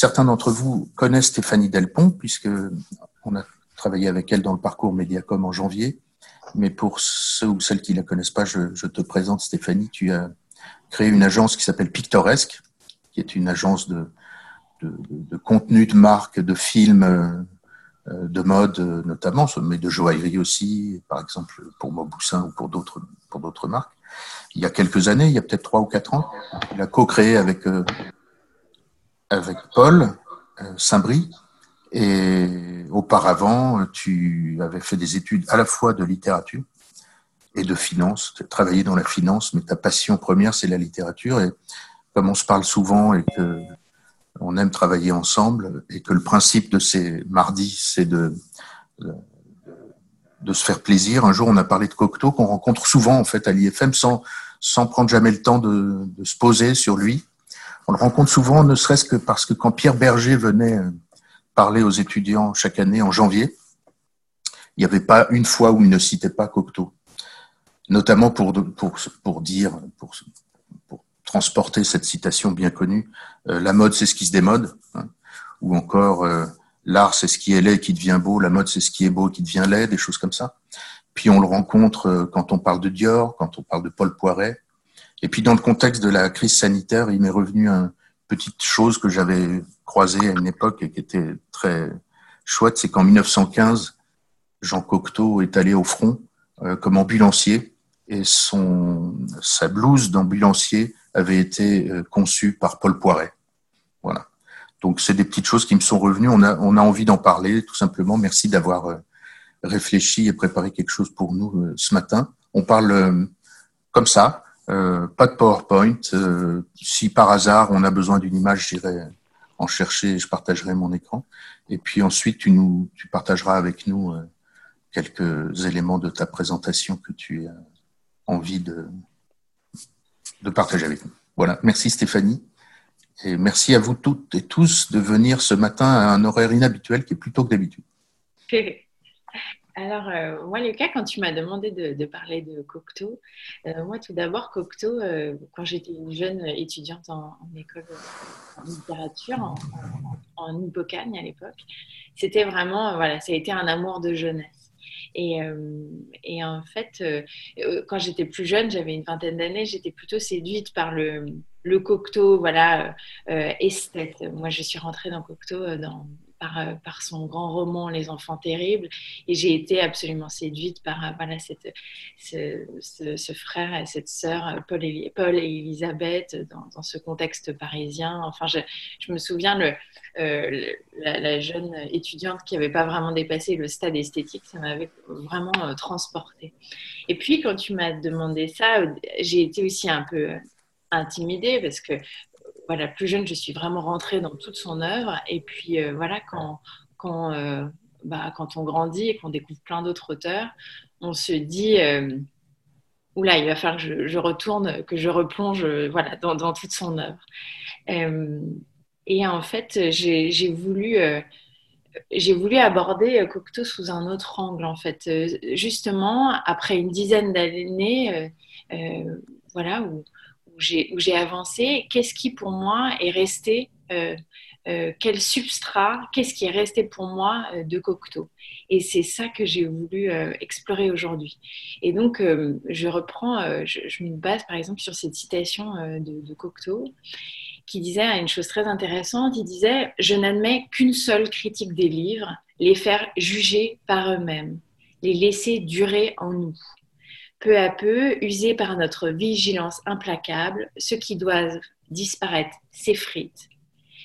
certains d'entre vous connaissent Stéphanie Delpont, puisque on a travaillé avec elle dans le parcours Mediacom en janvier. Mais pour ceux ou celles qui ne la connaissent pas, je, te présente Stéphanie. Tu as créé une agence qui s'appelle Pictoresque, qui est une agence de, de, contenu de marque, de films, de mode notamment, mais de joaillerie aussi, par exemple pour Mauboussin ou pour d'autres pour d'autres marques. Il y a quelques années, il y a peut-être trois ou quatre ans, il a co-créé avec avec Paul Saint-Brie. Et auparavant, tu avais fait des études à la fois de littérature et de finance. Tu as travaillé dans la finance, mais ta passion première, c'est la littérature. Et comme on se parle souvent et que on aime travailler ensemble, et que le principe de ces mardis, c'est de, de se faire plaisir. Un jour, on a parlé de Cocteau, qu'on rencontre souvent en fait à l'IFM sans, sans prendre jamais le temps de, de se poser sur lui. On le rencontre souvent, ne serait-ce que parce que quand Pierre Berger venait euh, parler aux étudiants chaque année en janvier, il n'y avait pas une fois où il ne citait pas Cocteau, notamment pour, pour, pour dire, pour, pour transporter cette citation bien connue, euh, la mode c'est ce qui se démode, hein, ou encore euh, l'art c'est ce qui est laid qui devient beau, la mode c'est ce qui est beau qui devient laid, des choses comme ça. Puis on le rencontre quand on parle de Dior, quand on parle de Paul Poiret, et puis dans le contexte de la crise sanitaire, il m'est revenu une petite chose que j'avais croisée à une époque et qui était très chouette, c'est qu'en 1915, Jean Cocteau est allé au front euh, comme ambulancier et son sa blouse d'ambulancier avait été euh, conçue par Paul Poiret. Voilà. Donc c'est des petites choses qui me sont revenues. On a on a envie d'en parler tout simplement. Merci d'avoir euh, réfléchi et préparé quelque chose pour nous ce matin. On parle comme ça, euh, pas de PowerPoint. Euh, si par hasard on a besoin d'une image, j'irai en chercher et je partagerai mon écran. Et puis ensuite, tu, nous, tu partageras avec nous euh, quelques éléments de ta présentation que tu as envie de, de partager avec nous. Voilà, merci Stéphanie. Et merci à vous toutes et tous de venir ce matin à un horaire inhabituel qui est plutôt que d'habitude. Alors, euh, moi, Lucas, quand tu m'as demandé de, parler de Cocteau, euh, moi, tout d'abord, Cocteau, euh, quand j'étais une jeune étudiante en, école en littérature, en, en, en Hippocagne à l'époque, c'était vraiment, voilà, ça a été un amour de jeunesse. Et, et en fait, quand j'étais plus jeune, j'avais une vingtaine d'années, j'étais plutôt séduite par le, le Cocteau, voilà, esthète. Moi, je suis rentrée dans Cocteau dans euh, par, son grand roman Les Enfants Terribles. Et j'ai été absolument séduite par euh, voilà, cette, ce, frère et cette sœur, euh, Paul et, Paul et Elisabeth, dans, ce contexte parisien. Enfin, je, je me souviens, le, la, jeune étudiante qui n'avait pas vraiment dépassé le stade esthétique, ça m'avait vraiment transportée. Et puis, quand tu m'as demandé ça, j'ai été aussi un peu intimidée parce que voilà, plus jeune, je suis vraiment rentrée dans toute son œuvre. Et puis euh, voilà, quand, quand, euh, bah, quand on grandit et qu'on découvre plein d'autres auteurs, on se dit euh, oula, il va falloir que je, retourne, que je replonge voilà, dans, toute son œuvre. et en fait, j'ai voulu j'ai voulu aborder Cocteau sous un autre angle, en fait. Justement, après une dizaine d'années, voilà, où, où j'ai avancé, qu'est-ce qui pour moi est resté, euh, euh, quel substrat, qu'est-ce qui est resté pour moi euh, de Cocteau. Et c'est ça que j'ai voulu explorer aujourd'hui. Et donc, je reprends, je, me base par exemple sur cette citation de, de Cocteau qui disait une chose très intéressante, il disait, je n'admets qu'une seule critique des livres, les faire juger par eux-mêmes, les laisser durer en nous. Peu à peu, usés par notre vigilance implacable, ceux qui doivent disparaître s'effritent,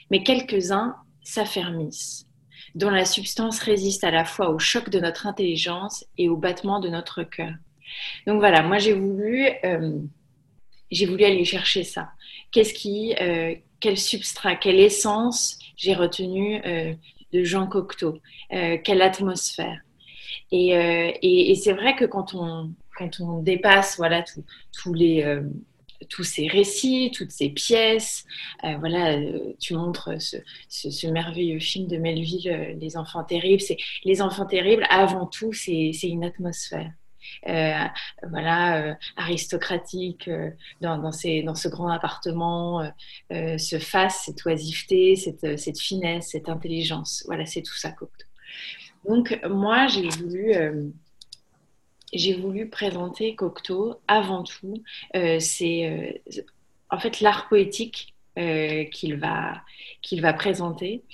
mais quelques-uns s'affermissent, dont la substance résiste à la fois au choc de notre intelligence et au battement de notre cœur. Donc voilà, moi j'ai voulu, euh, voulu aller chercher ça. Qu'est-ce qui, euh, quel substrat, quelle essence j'ai retenu euh, de Jean Cocteau, quelle atmosphère. et c'est vrai que quand on, quand on dépasse voilà tous les euh, tous ces récits, toutes ces pièces. Euh, voilà, euh, tu montres ce, merveilleux film de Melville, Les Enfants Terribles. C'est les Enfants Terribles. Avant tout, c'est une atmosphère. voilà, aristocratique dans, ce grand appartement se fasse cette oisiveté, cette, cette, finesse, cette intelligence. Voilà, c'est tout ça Cocteau. Donc moi, j'ai voulu j'ai voulu présenter Cocteau avant tout. c'est en fait l'art poétique euh, qu'il va, qu'il va présenter.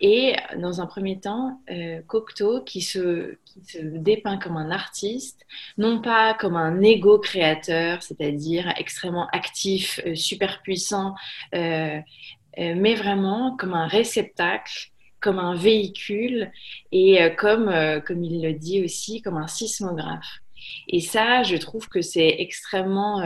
Et dans un premier temps, euh, Cocteau, qui se, qui se, dépeint comme un artiste, non pas comme un égo créateur, c'est-à-dire extrêmement actif, euh, super puissant, mais vraiment comme un réceptacle comme un véhicule et comme, comme il le dit aussi, comme un sismographe. Et ça, je trouve que c'est extrêmement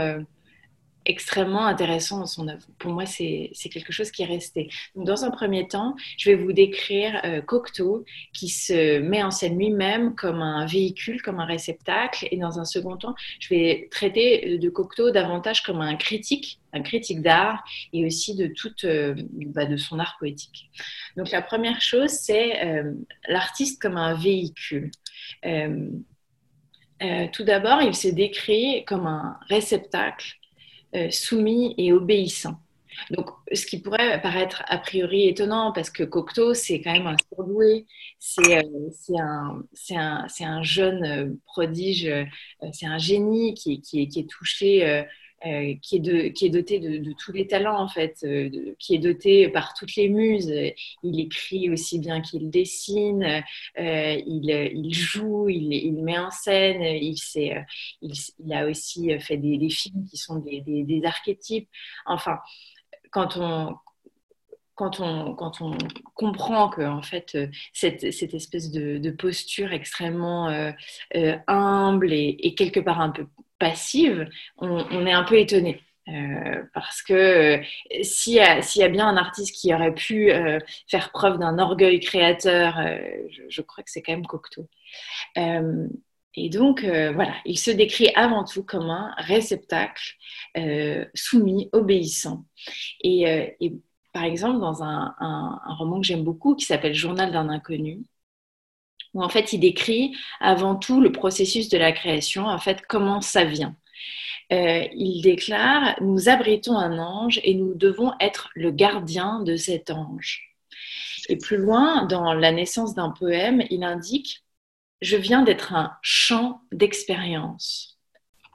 extrêmement intéressant dans son œuvre. Pour moi, c'est quelque chose qui est resté. dans un premier temps, je vais vous décrire euh, Cocteau qui se met en scène lui-même comme un véhicule, comme un réceptacle. Et dans un second temps, je vais traiter de Cocteau davantage comme un critique, un critique d'art et aussi de, toute, euh, bah, de son art poétique. Donc la première chose, c'est euh, l'artiste comme un véhicule. Tout d'abord, il se décrit comme un réceptacle euh, soumis et obéissant. Donc, ce qui pourrait paraître a priori étonnant, parce que Cocteau, c'est quand même un surdoué, c'est euh, un, un, jeune euh, prodige, c'est un génie qui est touché euh, qui, est doté de, tous les talents, en fait, euh, qui est doté par toutes les muses. Il écrit aussi bien qu'il dessine, euh, il, joue, il, met en scène, il, a aussi fait des, films qui sont des, archétypes. Enfin, quand on, comprend que en fait cette, espèce de, posture extrêmement humble et, quelque part un peu passive, on, est un peu étonné. Euh, parce que euh, s'il y, a bien un artiste qui aurait pu euh, faire preuve d'un orgueil créateur, je, crois que c'est quand même Cocteau. et donc, voilà, il se décrit avant tout comme un réceptacle soumis, obéissant. Et, par exemple, dans un, un roman que j'aime beaucoup qui s'appelle Journal d'un inconnu, où en fait il décrit avant tout le processus de la création, en fait comment ça vient. Euh, il déclare Nous abritons un ange et nous devons être le gardien de cet ange. Et plus loin, dans La naissance d'un poème, il indique Je viens d'être un champ d'expérience.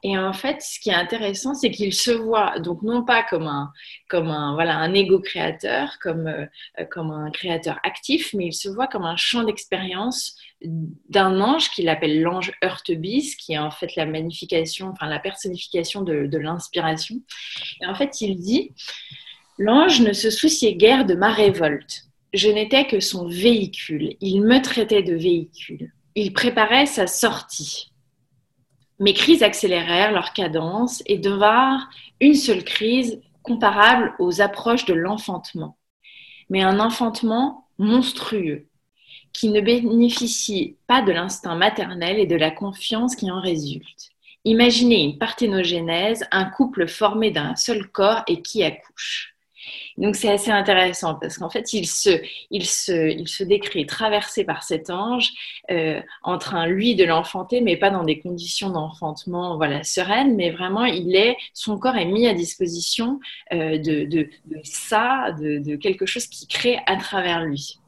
Et en fait, ce qui est intéressant, c'est qu'il se voit donc non pas comme un, comme un, voilà, un égo créateur, comme, euh, comme un créateur actif, mais il se voit comme un champ d'expérience d'un ange qu'il appelle l'ange Heurtebis, qui est en fait la magnification, enfin la personnification de, de l'inspiration. Et en fait, il dit L'ange ne se souciait guère de ma révolte. Je n'étais que son véhicule. Il me traitait de véhicule. Il préparait sa sortie. Mes crises accélérèrent leur cadence et devinrent une seule crise comparable aux approches de l'enfantement. Mais un enfantement monstrueux, qui ne bénéficie pas de l'instinct maternel et de la confiance qui en résulte. Imaginez une parthénogénèse, un couple formé d'un seul corps et qui accouche. Donc c'est assez intéressant parce qu'en fait, il se, il, se, il se décrit traversé par cet ange euh, en train, lui, de l'enfanter, mais pas dans des conditions d'enfantement voilà, sereines, mais vraiment, il est, son corps est mis à disposition euh, de, ça, de quelque chose qui crée à travers lui.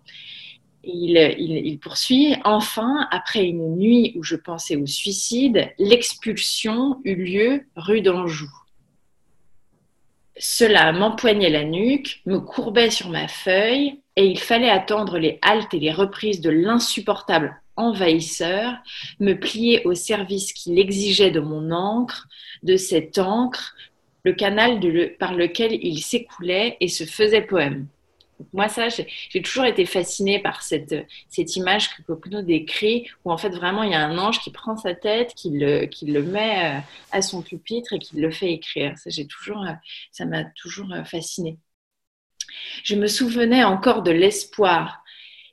Il, poursuit. Enfin, après une nuit où je pensais au suicide, l'expulsion eut lieu rue d'Anjou. Cela m'empoignait la nuque, me courbait sur ma feuille, et il fallait attendre les haltes et les reprises de l'insupportable envahisseur, me plier au service qu'il exigeait de mon encre, de cette encre, le canal par lequel il s'écoulait et se faisait poème moi, ça, j'ai toujours été fascinée par cette, cette image que Cocteau décrit, où en fait, vraiment, il y a un ange qui prend sa tête, qui le, qui le met euh, à son pupitre et qui le fait écrire. Ça, toujours, euh, ça m'a toujours euh, fascinée. Je me souvenais encore de l'espoir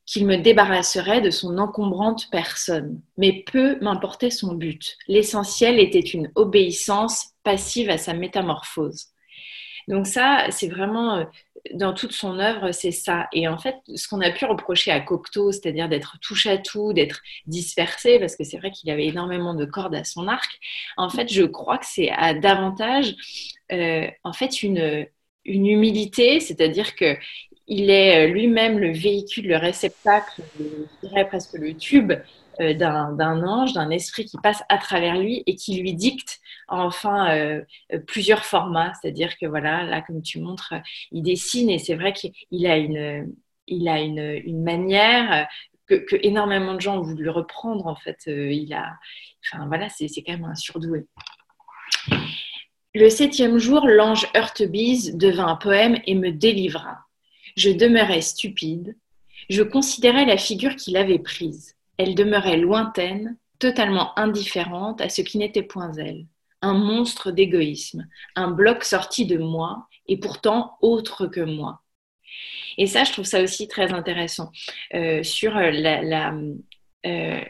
qu'il me débarrasserait de son encombrante personne, mais peu m'importait son but. L'essentiel était une obéissance passive à sa métamorphose. Donc ça, c'est vraiment dans toute son œuvre, c'est ça. Et en fait, ce qu'on a pu reprocher à Cocteau, c'est-à-dire d'être touche à tout, d'être dispersé, parce que c'est vrai qu'il avait énormément de cordes à son arc, en fait, je crois que c'est à davantage, euh, en fait, une, humilité, c'est-à-dire que il est lui-même le véhicule, le réceptacle, je dirais presque le tube euh, d'un ange, d'un esprit qui passe à travers lui et qui lui dicte enfin euh, euh, plusieurs formats. C'est-à-dire que voilà, là, comme tu montres, il dessine et c'est vrai qu'il a une, il a une, une manière que, énormément de gens ont voulu reprendre. En fait, il a, enfin voilà, c'est quand même un surdoué. Le septième jour, l'ange Heurtebise devint un poème et me délivra. Je demeurais stupide. Je considérais la figure qu'il avait prise elle demeurait lointaine, totalement indifférente à ce qui n'était point elle. Un monstre d'égoïsme, un bloc sorti de moi et pourtant autre que moi. Et ça, je trouve ça aussi très intéressant. Euh, sur la, euh,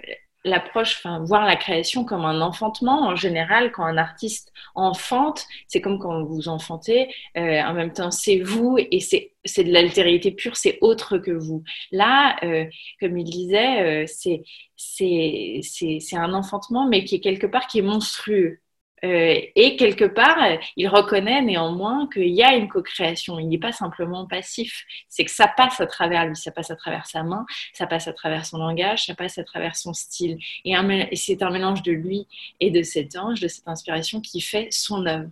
l'approche, enfin, voir la création comme un enfantement. En général, quand un artiste enfante, c'est comme quand vous enfantez, euh, en même temps, c'est vous et c'est, c'est de l'altérité pure, c'est autre que vous. Là, euh, comme il disait, euh, c'est, c'est, un enfantement, mais qui est quelque part qui est monstrueux. Euh, et quelque part, il reconnaît néanmoins qu'il y a une co-création. Il n'est pas simplement passif. C'est que ça passe à travers lui, ça passe à travers sa main, ça passe à travers son langage, ça passe à travers son style. Et, c'est un mélange de lui et de cet ange, de cette inspiration qui fait son œuvre.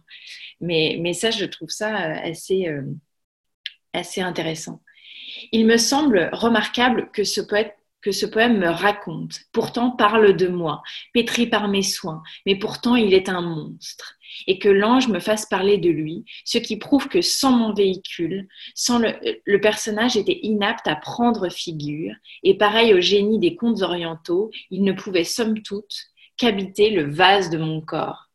Mais, ça, je trouve ça euh, assez intéressant. Il me semble remarquable que ce poète que ce poème me raconte, pourtant parle de moi, pétri par mes soins, mais pourtant il est un monstre, et que l'ange me fasse parler de lui, ce qui prouve que sans mon véhicule, sans le, le personnage était inapte à prendre figure, et pareil au génie des contes orientaux, il ne pouvait somme toute qu'habiter le vase de mon corps.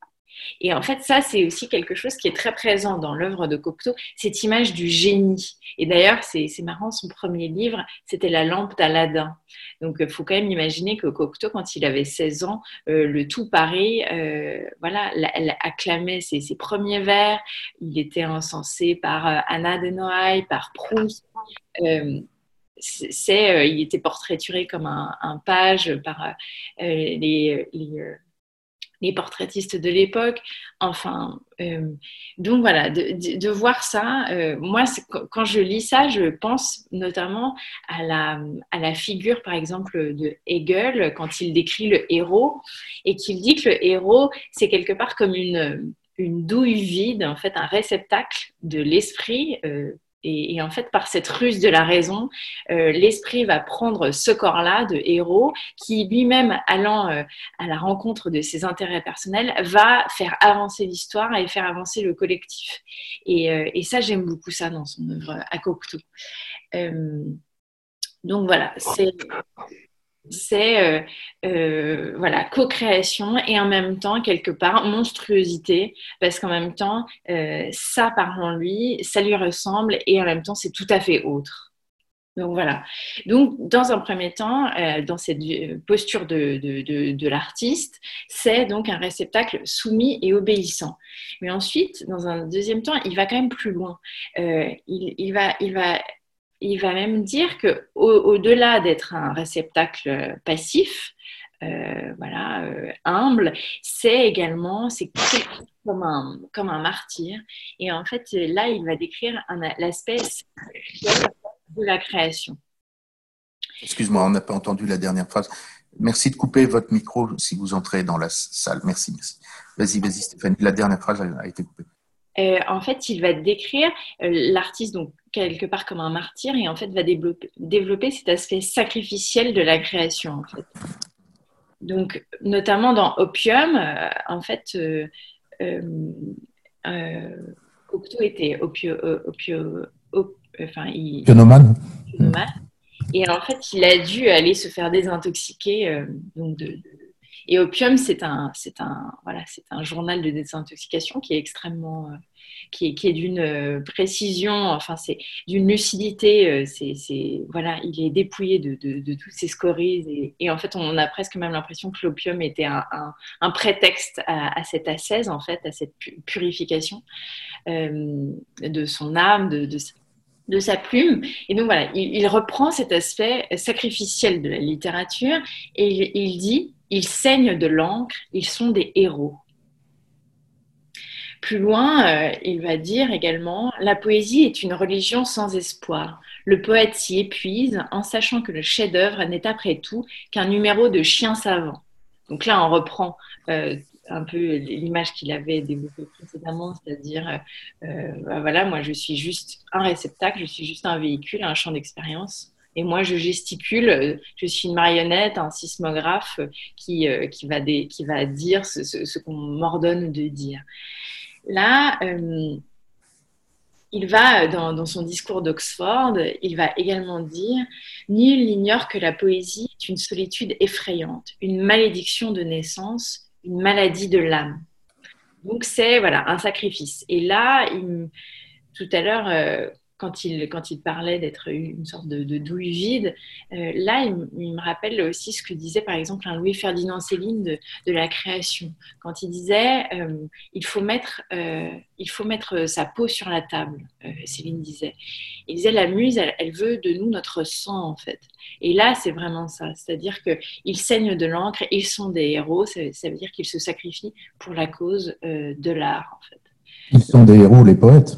Et en fait, ça, c'est aussi quelque chose qui est très présent dans l'œuvre de Cocteau, cette image du génie. Et d'ailleurs, c'est marrant, son premier livre, c'était La lampe d'Aladin. Donc, il faut quand même imaginer que Cocteau, quand il avait 16 ans, euh, le tout Paris, euh, voilà, elle acclamait ses, premiers vers. Il était encensé par euh, Anna de Noailles, par Proust. c'est, il était portraituré comme un, page par les portraitistes de l'époque. Enfin, euh, donc voilà, de, voir ça, euh, moi, quand je lis ça, je pense notamment à la, à la figure, par exemple, de Hegel, quand il décrit le héros, et qu'il dit que le héros, c'est quelque part comme une, une douille vide, en fait, un réceptacle de l'esprit. Euh, et, en fait, par cette ruse de la raison, euh, l'esprit va prendre ce corps-là de héros qui lui-même, allant euh, à la rencontre de ses intérêts personnels, va faire avancer l'histoire et faire avancer le collectif. Et, euh, et ça, j'aime beaucoup ça dans son œuvre à Cocteau. donc voilà, c'est c'est euh, euh, voilà co-création et en même temps quelque part monstruosité parce qu'en même temps euh, ça part en lui, ça lui ressemble et en même temps c'est tout à fait autre. Donc voilà. Donc dans un premier temps, dans cette posture de, de, de, l'artiste, c'est donc un réceptacle soumis et obéissant. Mais ensuite, dans un deuxième temps, il va quand même plus loin. il, va, il va il va même dire que au-delà d'être un réceptacle passif, euh, voilà, euh, humble, c'est également comme un, comme un martyr. Et en fait, là, il va décrire l'aspect de la création. Excuse-moi, on n'a pas entendu la dernière phrase. Merci de couper votre micro si vous entrez dans la salle. Merci, merci. Vas-y, vas-y, Stéphanie. La dernière phrase a été coupée. Euh, en fait, il va décrire l'artiste donc quelque part comme un martyr et en fait va développer, développer cet aspect sacrificiel de la création. En fait. Donc, notamment dans Opium, euh, en fait, euh, euh, Cocteau était opio, opio, enfin, il, Et en fait, il a dû aller se faire désintoxiquer donc de, et Opium, c'est un, c'est un, voilà, c'est un journal de désintoxication qui est extrêmement, euh, qui est, d'une euh, précision, enfin, c'est d'une lucidité. Euh, c'est, voilà, il est dépouillé de, toutes ces scories. Et, en fait, on a presque même l'impression que l'opium était un, prétexte à, cette ascèse, en fait, à cette purification de son âme, de sa plume. Et donc voilà, il, reprend cet aspect sacrificiel de la littérature et il, dit, ils saignent de l'encre, ils sont des héros. Plus loin, euh, il va dire également, la poésie est une religion sans espoir. Le poète s'y épuise en sachant que le chef-d'œuvre n'est après tout qu'un numéro de chien savant. Donc là, on reprend euh, un peu l'image qu'il avait développée précédemment, c'est-à-dire, euh, bah voilà, moi je suis juste un réceptacle, je suis juste un véhicule, un champ d'expérience. Et moi, je gesticule, je suis une marionnette, un sismographe qui, qui va dire ce, qu'on m'ordonne de dire. Là, euh, il va, dans, dans son discours d'Oxford, il va également dire Nul n'ignore que la poésie est une solitude effrayante, une malédiction de naissance, une maladie de l'âme. Donc c'est voilà un sacrifice. Et là, tout à l'heure, euh, quand il, parlait d'être une sorte de, douille vide, euh, là, il, me rappelle aussi ce que disait par exemple un Louis-Ferdinand Céline de, la création, quand il disait euh, il, faut mettre, euh, il faut mettre sa peau sur la table, Céline disait. Il disait la muse, elle, veut de nous notre sang en fait. Et là, c'est vraiment ça, c'est-à-dire qu'ils saignent de l'encre, ils sont des héros, ça, ça veut dire qu'ils se sacrifient pour la cause de l'art en fait. Ils sont des héros, les poètes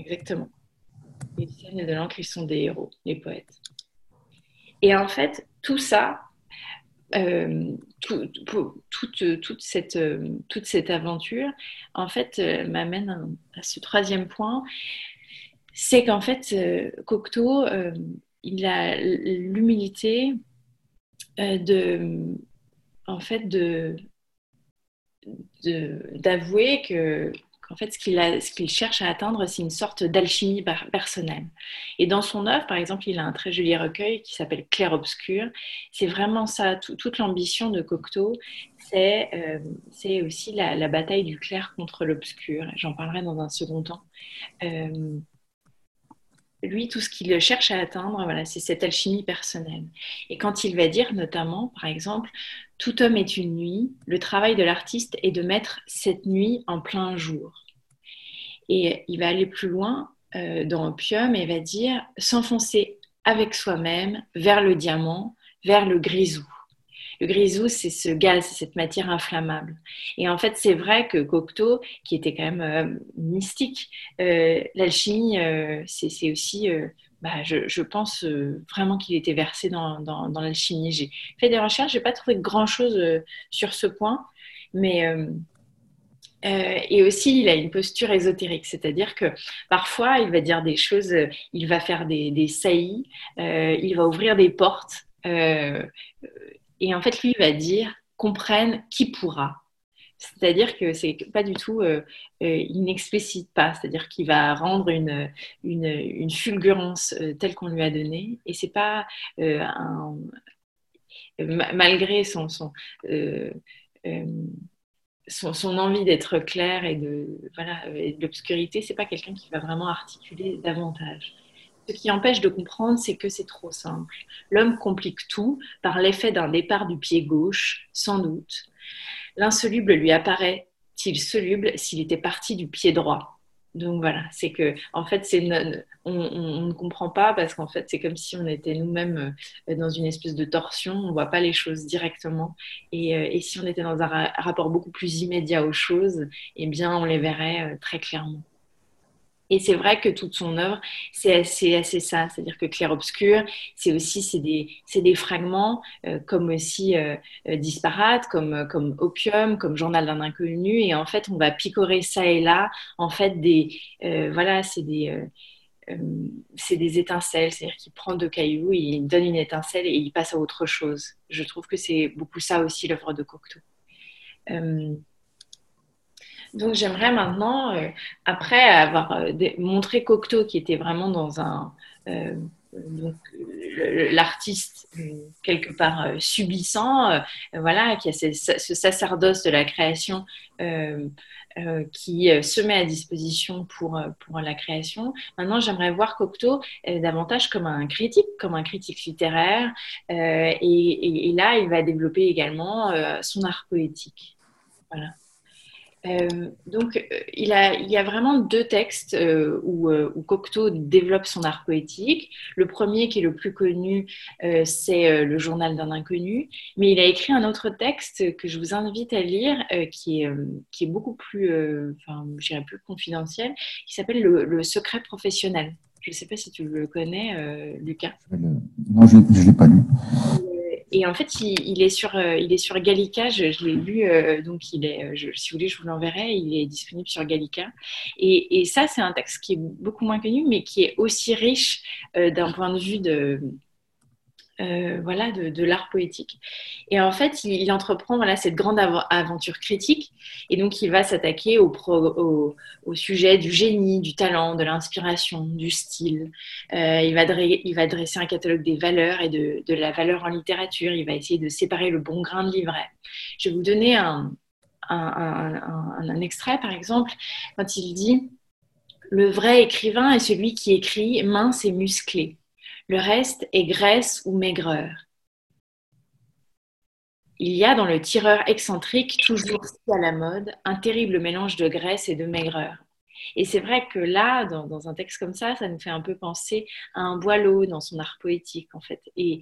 Exactement. Les scènes de l'encre, ils sont des héros, les poètes. Et en fait, tout ça, euh, toute, cette, toute cette aventure, en fait, euh, m'amène à, ce troisième point, c'est qu'en fait, euh, Cocteau, il a l'humilité de, en fait, de d'avouer que en fait, ce qu'il cherche à atteindre, c'est une sorte d'alchimie personnelle. Et dans son œuvre, par exemple, il a un très joli recueil qui s'appelle Clair-Obscur. C'est vraiment ça, toute l'ambition de Cocteau, c'est euh, aussi la, bataille du clair contre l'obscur. J'en parlerai dans un second temps. Euh, lui, tout ce qu'il cherche à atteindre, voilà, c'est cette alchimie personnelle. Et quand il va dire notamment, par exemple, tout homme est une nuit, le travail de l'artiste est de mettre cette nuit en plein jour. Et il va aller plus loin euh, dans Opium et va dire s'enfoncer avec soi-même vers le diamant, vers le grisou. Le grisou, c'est ce gaz, c'est cette matière inflammable. Et en fait, c'est vrai que Cocteau, qui était quand même euh, mystique, euh, l'alchimie, c'est aussi, bah, je, pense vraiment qu'il était versé dans, l'alchimie. J'ai fait des recherches, j'ai pas trouvé grand-chose sur ce point, mais et aussi, il a une posture ésotérique, c'est-à-dire que parfois, il va dire des choses, il va faire des, des saillies, il va ouvrir des portes. Et en fait, lui va dire comprenne qui pourra. C'est-à-dire que c'est pas du tout, euh, euh, n'explicite pas, c'est-à-dire qu'il va rendre une, une, fulgurance euh, telle qu'on lui a donnée, et c'est pas un, malgré son, son, son, envie d'être clair et de voilà, et de l'obscurité, c'est pas quelqu'un qui va vraiment articuler davantage. Ce qui empêche de comprendre, c'est que c'est trop simple. L'homme complique tout par l'effet d'un départ du pied gauche, sans doute. L'insoluble lui apparaît-il soluble s'il était parti du pied droit? Donc voilà, c'est que en fait, c'est on, ne comprend pas parce qu'en fait, c'est comme si on était nous-mêmes euh, dans une espèce de torsion, on ne voit pas les choses directement. Et, euh, si on était dans un rapport beaucoup plus immédiat aux choses, eh bien, on les verrait euh, très clairement. Et c'est vrai que toute son œuvre, c'est assez, assez, ça. C'est-à-dire que clair-obscur, c'est aussi c'est des, des, fragments, euh, comme aussi euh, euh, disparates, comme, comme opium, comme journal d'un inconnu. Et en fait, on va picorer ça et là. En fait, des, voilà, c'est des, c'est des étincelles. C'est-à-dire qu'il prend deux cailloux, il donne une étincelle et il passe à autre chose. Je trouve que c'est beaucoup ça aussi l'œuvre de Cocteau. Donc j'aimerais maintenant, euh, après avoir euh, montré Cocteau qui était vraiment dans un... Euh, l'artiste quelque part subissant, voilà, qui a ce, sacerdoce de la création qui se met à disposition pour, pour la création. Maintenant, j'aimerais voir Cocteau davantage comme un critique, comme un critique littéraire, et, et, là, il va développer également son art poétique. Voilà. Euh, donc, euh, il, a, il y a vraiment deux textes euh, où, où, Cocteau développe son art poétique. Le premier, qui est le plus connu, c'est Le journal d'un inconnu. Mais il a écrit un autre texte que je vous invite à lire, qui, est, qui est beaucoup plus, enfin, plus confidentiel, qui s'appelle le, secret professionnel. Je ne sais pas si tu le connais, Lucas. Non, je ne l'ai pas lu. Et en fait, il, est sur, euh, il est sur Gallica. Je, l'ai lu, euh, donc il est, si vous voulez, je vous l'enverrai. Il est disponible sur Gallica. Et, ça, c'est un texte qui est beaucoup moins connu, mais qui est aussi riche euh, d'un point de vue de, euh, voilà, de, l'art poétique. Et en fait, il, entreprend voilà, cette grande aventure critique. Et donc, il va s'attaquer au, sujet du génie, du talent, de l'inspiration, du style. Euh, il, va dresser un catalogue des valeurs et de, la valeur en littérature. Il va essayer de séparer le bon grain de l'ivraie. Je vais vous donner un extrait, par exemple, quand il dit Le vrai écrivain est celui qui écrit mince et musclé le reste est graisse ou maigreur. Il y a dans le tireur excentrique, toujours si à la mode, un terrible mélange de graisse et de maigreur. Et c'est vrai que là, dans, un texte comme ça, ça nous fait un peu penser à un boileau dans son art poétique, en fait. Et,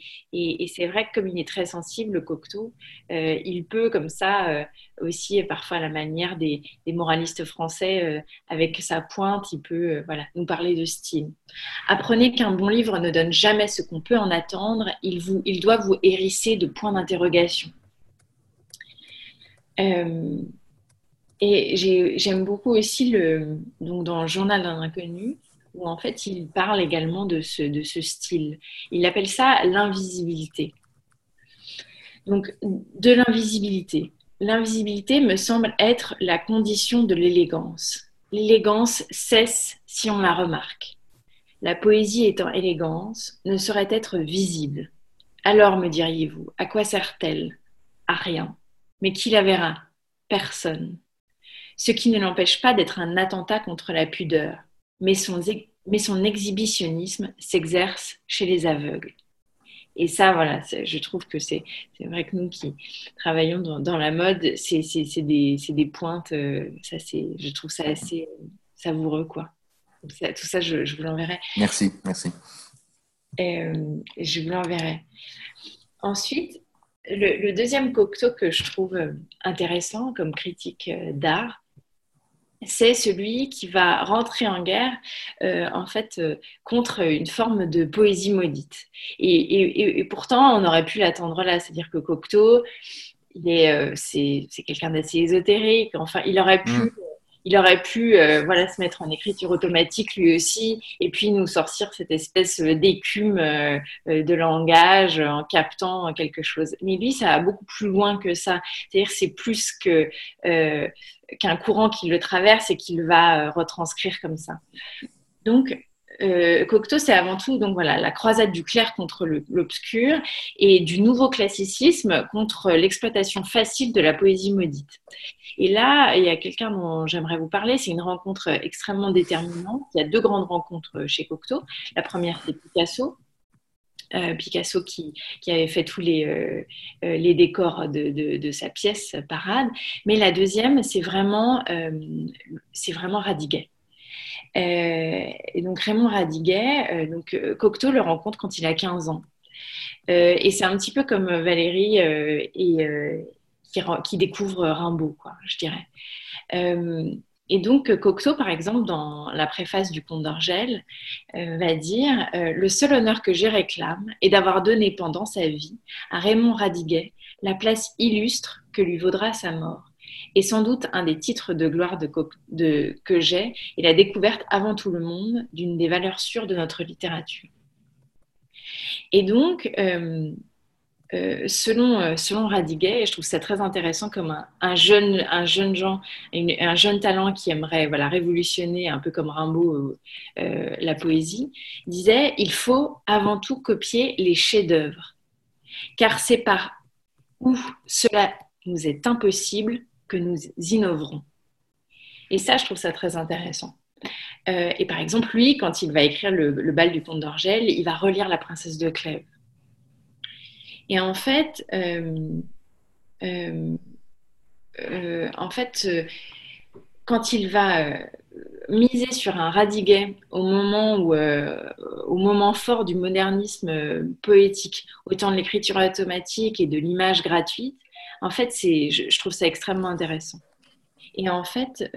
c'est vrai que comme il est très sensible, le Cocteau, euh, il peut, comme ça, euh, aussi, parfois à la manière des, moralistes français, euh, avec sa pointe, il peut voilà, nous parler de style. Apprenez qu'un bon livre ne donne jamais ce qu'on peut en attendre, il, vous, il doit vous hérisser de points d'interrogation. Et j'aime beaucoup aussi le, donc dans le journal d'un inconnu, où en fait il parle également de ce, de ce style. Il appelle ça l'invisibilité. Donc de l'invisibilité. L'invisibilité me semble être la condition de l'élégance. L'élégance cesse si on la remarque. La poésie étant élégance ne saurait être visible. Alors me diriez-vous, à quoi sert-elle? À rien. Mais qui la verra? Personne ce qui ne l'empêche pas d'être un attentat contre la pudeur, mais son, mais son exhibitionnisme s'exerce chez les aveugles. Et ça, voilà, je trouve que c'est vrai que nous qui travaillons dans, la mode, c'est des, des, pointes, euh, ça, je trouve ça assez savoureux, quoi. tout ça, je, vous l'enverrai. Merci, merci. Euh, je vous l'enverrai. Ensuite, le, le, deuxième cocteau que je trouve euh, intéressant comme critique d'art, c'est celui qui va rentrer en guerre euh, en fait euh, contre une forme de poésie maudite. Et, pourtant, on aurait pu l'attendre là, c'est-à-dire que Cocteau, euh, c'est, quelqu'un d'assez ésotérique. Enfin, il aurait pu mm il aurait pu voilà, se mettre en écriture automatique lui aussi et puis nous sortir cette espèce d'écume de langage en captant quelque chose. Mais lui, ça va beaucoup plus loin que ça. C'est-à-dire c'est plus que qu'un courant qui le traverse et qu'il va retranscrire comme ça. Donc, euh, Cocteau, c'est avant tout donc voilà la croisade du clair contre l'obscur et du nouveau classicisme contre l'exploitation facile de la poésie maudite. Et là, il y a quelqu'un dont j'aimerais vous parler. C'est une rencontre extrêmement déterminante. Il y a deux grandes rencontres chez Cocteau. La première, c'est Picasso. Euh, Picasso qui, avait fait tous les, euh, les décors de, sa pièce Parade. Mais la deuxième, c'est vraiment, c'est vraiment Radiguet. Euh, et donc Raymond Radiguet, euh, donc euh, Cocteau le rencontre quand il a 15 ans. et c'est un petit peu comme Valérie et, qui, découvre Rimbaud, quoi, je dirais. Et donc, Cocteau, par exemple, dans la préface du Comte d'Orgel, va dire Le seul honneur que je réclame est d'avoir donné pendant sa vie à Raymond Radiguet la place illustre que lui vaudra sa mort et sans doute un des titres de gloire que j'ai est la découverte avant tout le monde d'une des valeurs sûres de notre littérature. Et donc, euh, euh, selon, euh, Radiguet, et je trouve ça très intéressant comme un, jeune, un jeune gens, un jeune talent qui aimerait voilà, révolutionner, un peu comme Rimbaud, la poésie, disait il faut avant tout copier les chefs-d'œuvre, car c'est par où cela nous est impossible que nous innoverons. Et ça, je trouve ça très intéressant. Euh, et par exemple, lui, quand il va écrire le, bal du comte d'Orgel, il va relire La princesse de Clèves. Et en fait, euh, euh, en fait quand il va miser sur un Radiguet au moment, où, au moment fort du modernisme poétique, autant de l'écriture automatique et de l'image gratuite, en fait, je, je, trouve ça extrêmement intéressant. Et en fait,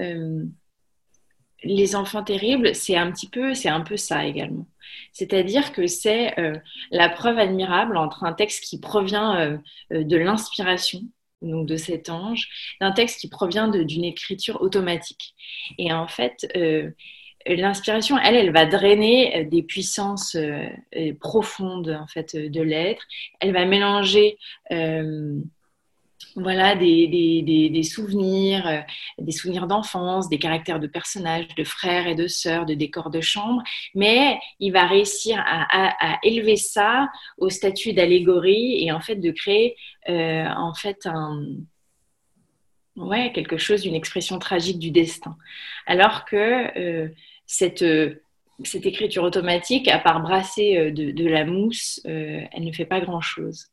les enfants terribles, c'est un petit peu, c'est un peu ça également. C'est-à-dire que c'est euh, la preuve admirable entre un texte qui provient euh, euh, de l'inspiration, donc de cet ange, d'un texte qui provient d'une écriture automatique. Et en fait, l'inspiration, elle, elle va drainer des puissances profondes en fait de l'être. Elle va mélanger voilà, des, souvenirs, euh, des souvenirs d'enfance, des caractères de personnages, de frères et de sœurs, de décors de chambre, mais il va réussir à, élever ça au statut d'allégorie et en fait de créer euh, en fait un, ouais, quelque chose, une expression tragique du destin. Alors que euh, cette, écriture automatique, à part brasser de, de la mousse, elle ne fait pas grand-chose.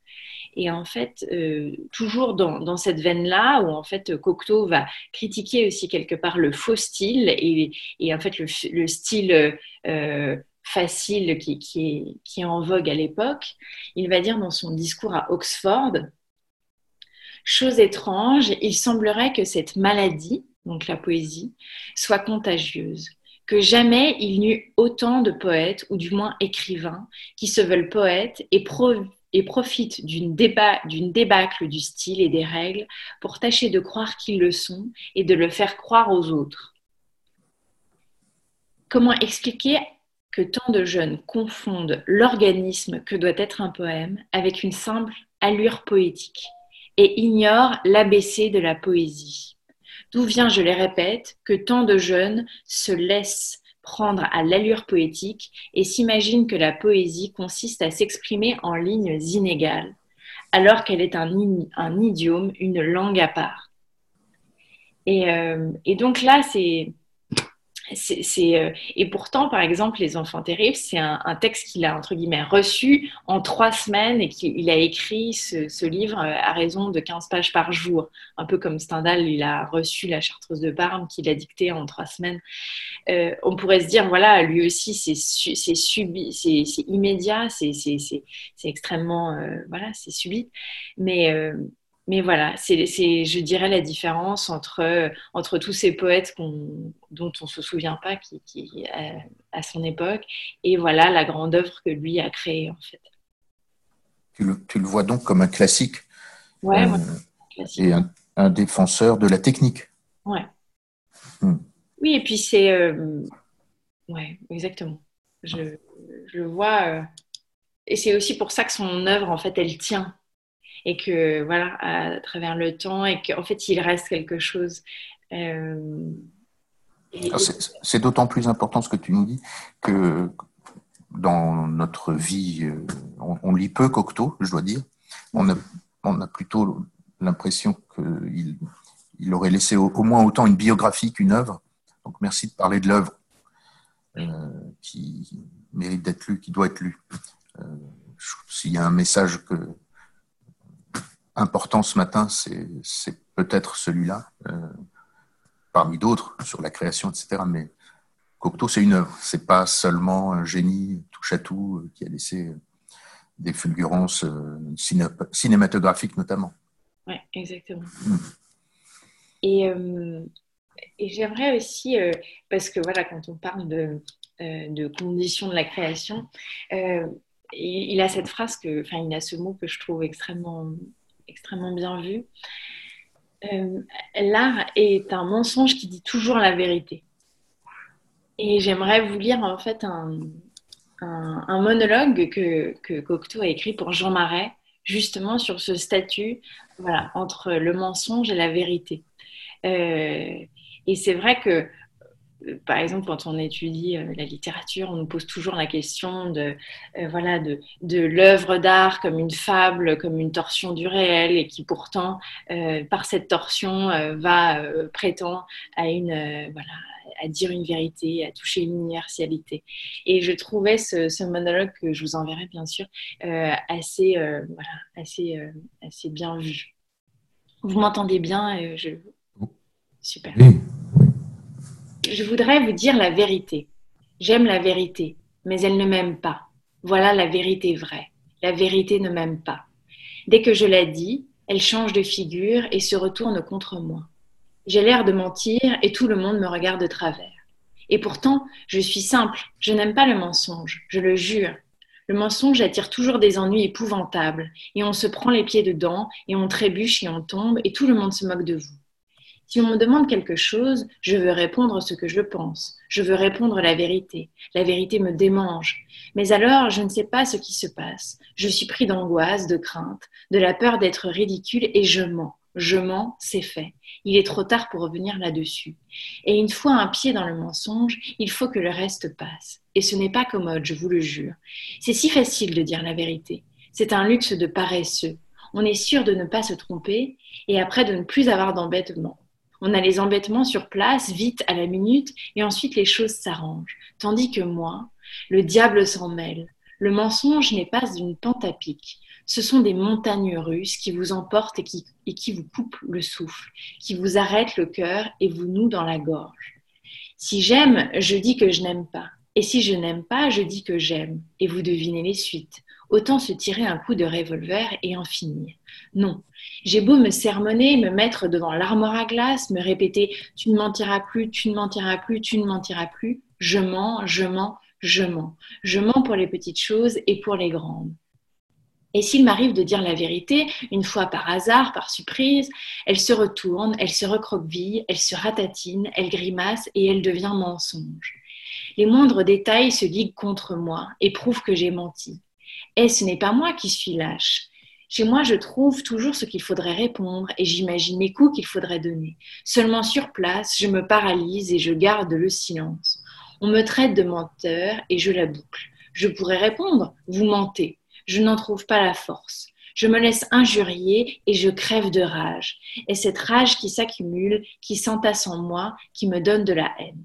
Et en fait, euh, toujours dans, cette veine-là, où en fait Cocteau va critiquer aussi quelque part le faux style et, en fait le, style euh, facile qui, est, en vogue à l'époque, il va dire dans son discours à Oxford, chose étrange, il semblerait que cette maladie, donc la poésie, soit contagieuse que jamais il n'y eut autant de poètes, ou du moins écrivains, qui se veulent poètes et, et profitent d'une débâcle du style et des règles pour tâcher de croire qu'ils le sont et de le faire croire aux autres. Comment expliquer que tant de jeunes confondent l'organisme que doit être un poème avec une simple allure poétique et ignorent l'ABC de la poésie? D'où vient, je les répète, que tant de jeunes se laissent prendre à l'allure poétique et s'imaginent que la poésie consiste à s'exprimer en lignes inégales, alors qu'elle est un, un, idiome, une langue à part. Et, euh, et donc là, c'est euh, et pourtant, par exemple, Les Enfants Terribles, c'est un, texte qu'il a, entre guillemets, reçu en trois semaines et qu'il a écrit ce, livre euh, à raison de 15 pages par jour. Un peu comme Stendhal, il a reçu La Chartreuse de Parme qu'il a dictée en trois semaines. Euh, on pourrait se dire, voilà, lui aussi, c'est, c'est subi, c'est, immédiat, c'est, extrêmement, voilà, c'est subit. Mais, mais voilà, c'est, je dirais, la différence entre, entre tous ces poètes dont on ne se souvient pas qui, qui à, son époque et voilà la grande œuvre que lui a créée en fait. Tu le, tu le vois donc comme un classique, ouais, euh, et un, défenseur de la technique. Ouais. Hmm. Oui, et puis c'est. Euh, ouais, exactement. Je, je le vois. Euh, et c'est aussi pour ça que son œuvre, en fait, elle tient et que voilà, à travers le temps, et qu'en fait, il reste quelque chose. Euh, c'est d'autant plus important ce que tu nous dis que dans notre vie, euh, on, lit peu Cocteau, je dois dire. On a, on a plutôt l'impression qu'il il aurait laissé au, moins autant une biographie qu'une œuvre. Donc merci de parler de l'œuvre euh, qui mérite d'être lue, qui doit être lue. S'il y a un message que, important ce matin, c'est peut-être celui-là, euh, parmi d'autres, sur la création, etc. Mais Cocteau, c'est une œuvre. C'est pas seulement un génie touche à tout euh, qui a laissé des fulgurances euh, cinématographiques notamment. Oui, exactement. Mm. Et, et j'aimerais aussi, parce que voilà, quand on parle de, de conditions de la création, il a cette phrase que, enfin, il a ce mot que je trouve extrêmement extrêmement bien vu. Euh, l'art est un mensonge qui dit toujours la vérité. Et j'aimerais vous lire en fait un, monologue que, que, Cocteau a écrit pour Jean Marais, justement sur ce statut voilà, entre le mensonge et la vérité. Euh, et c'est vrai que par exemple, quand on étudie euh, la littérature, on nous pose toujours la question de, euh, voilà, de, de l'œuvre d'art comme une fable, comme une torsion du réel, et qui pourtant, euh, par cette torsion, va prétend à une, voilà, à dire une vérité, à toucher une universalité. Et je trouvais ce, monologue que je vous enverrai bien sûr assez, voilà, assez, assez bien vu. Vous m'entendez bien je... Super. Je voudrais vous dire la vérité. J'aime la vérité, mais elle ne m'aime pas. Voilà la vérité vraie. La vérité ne m'aime pas. Dès que je la dis, elle change de figure et se retourne contre moi. J'ai l'air de mentir et tout le monde me regarde de travers. Et pourtant, je suis simple, je n'aime pas le mensonge, je le jure. Le mensonge attire toujours des ennuis épouvantables, et on se prend les pieds dedans, et on trébuche et on tombe, et tout le monde se moque de vous. Si on me demande quelque chose, je veux répondre ce que je pense. Je veux répondre la vérité. La vérité me démange. Mais alors, je ne sais pas ce qui se passe. Je suis pris d'angoisse, de crainte, de la peur d'être ridicule et je mens. Je mens, c'est fait. Il est trop tard pour revenir là-dessus. Et une fois un pied dans le mensonge, il faut que le reste passe. Et ce n'est pas commode, je vous le jure. C'est si facile de dire la vérité. C'est un luxe de paresseux. On est sûr de ne pas se tromper et après de ne plus avoir d'embêtement. On a les embêtements sur place, vite, à la minute, et ensuite les choses s'arrangent. Tandis que moi, le diable s'en mêle. Le mensonge n'est pas une pente à pic. Ce sont des montagnes russes qui vous emportent et qui, et qui vous coupent le souffle, qui vous arrêtent le cœur et vous nouent dans la gorge. Si j'aime, je dis que je n'aime pas. Et si je n'aime pas, je dis que j'aime. Et vous devinez les suites. Autant se tirer un coup de revolver et en finir. Non, j'ai beau me sermonner, me mettre devant l'armoire à glace, me répéter Tu ne mentiras plus, tu ne mentiras plus, tu ne mentiras plus. Je mens, je mens, je mens. Je mens pour les petites choses et pour les grandes. Et s'il m'arrive de dire la vérité, une fois par hasard, par surprise, elle se retourne, elle se recroqueville, elle se ratatine, elle grimace et elle devient mensonge. Les moindres détails se liguent contre moi et prouvent que j'ai menti. Et ce n'est pas moi qui suis lâche. Chez moi, je trouve toujours ce qu'il faudrait répondre et j'imagine les coups qu'il faudrait donner. Seulement sur place, je me paralyse et je garde le silence. On me traite de menteur et je la boucle. Je pourrais répondre, vous mentez. Je n'en trouve pas la force. Je me laisse injurier et je crève de rage. Et cette rage qui s'accumule, qui s'entasse en moi, qui me donne de la haine.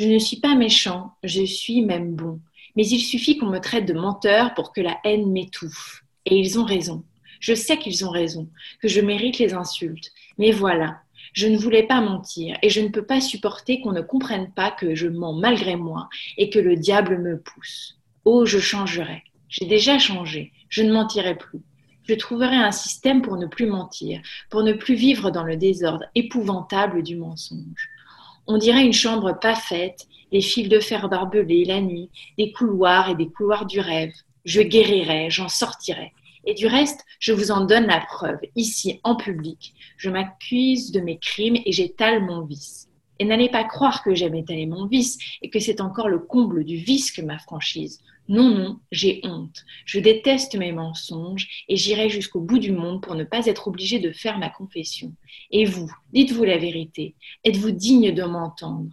Je ne suis pas méchant, je suis même bon. Mais il suffit qu'on me traite de menteur pour que la haine m'étouffe. Et ils ont raison. Je sais qu'ils ont raison, que je mérite les insultes. Mais voilà, je ne voulais pas mentir et je ne peux pas supporter qu'on ne comprenne pas que je mens malgré moi et que le diable me pousse. Oh, je changerai. J'ai déjà changé. Je ne mentirai plus. Je trouverai un système pour ne plus mentir, pour ne plus vivre dans le désordre épouvantable du mensonge. On dirait une chambre pas faite, les fils de fer barbelés la nuit, des couloirs et des couloirs du rêve. Je guérirai, j'en sortirai. Et du reste, je vous en donne la preuve, ici, en public. Je m'accuse de mes crimes et j'étale mon vice. Et n'allez pas croire que j'aime étaler mon vice et que c'est encore le comble du vice que ma franchise. Non, non, j'ai honte. Je déteste mes mensonges et j'irai jusqu'au bout du monde pour ne pas être obligée de faire ma confession. Et vous, dites-vous la vérité. Êtes-vous digne de m'entendre?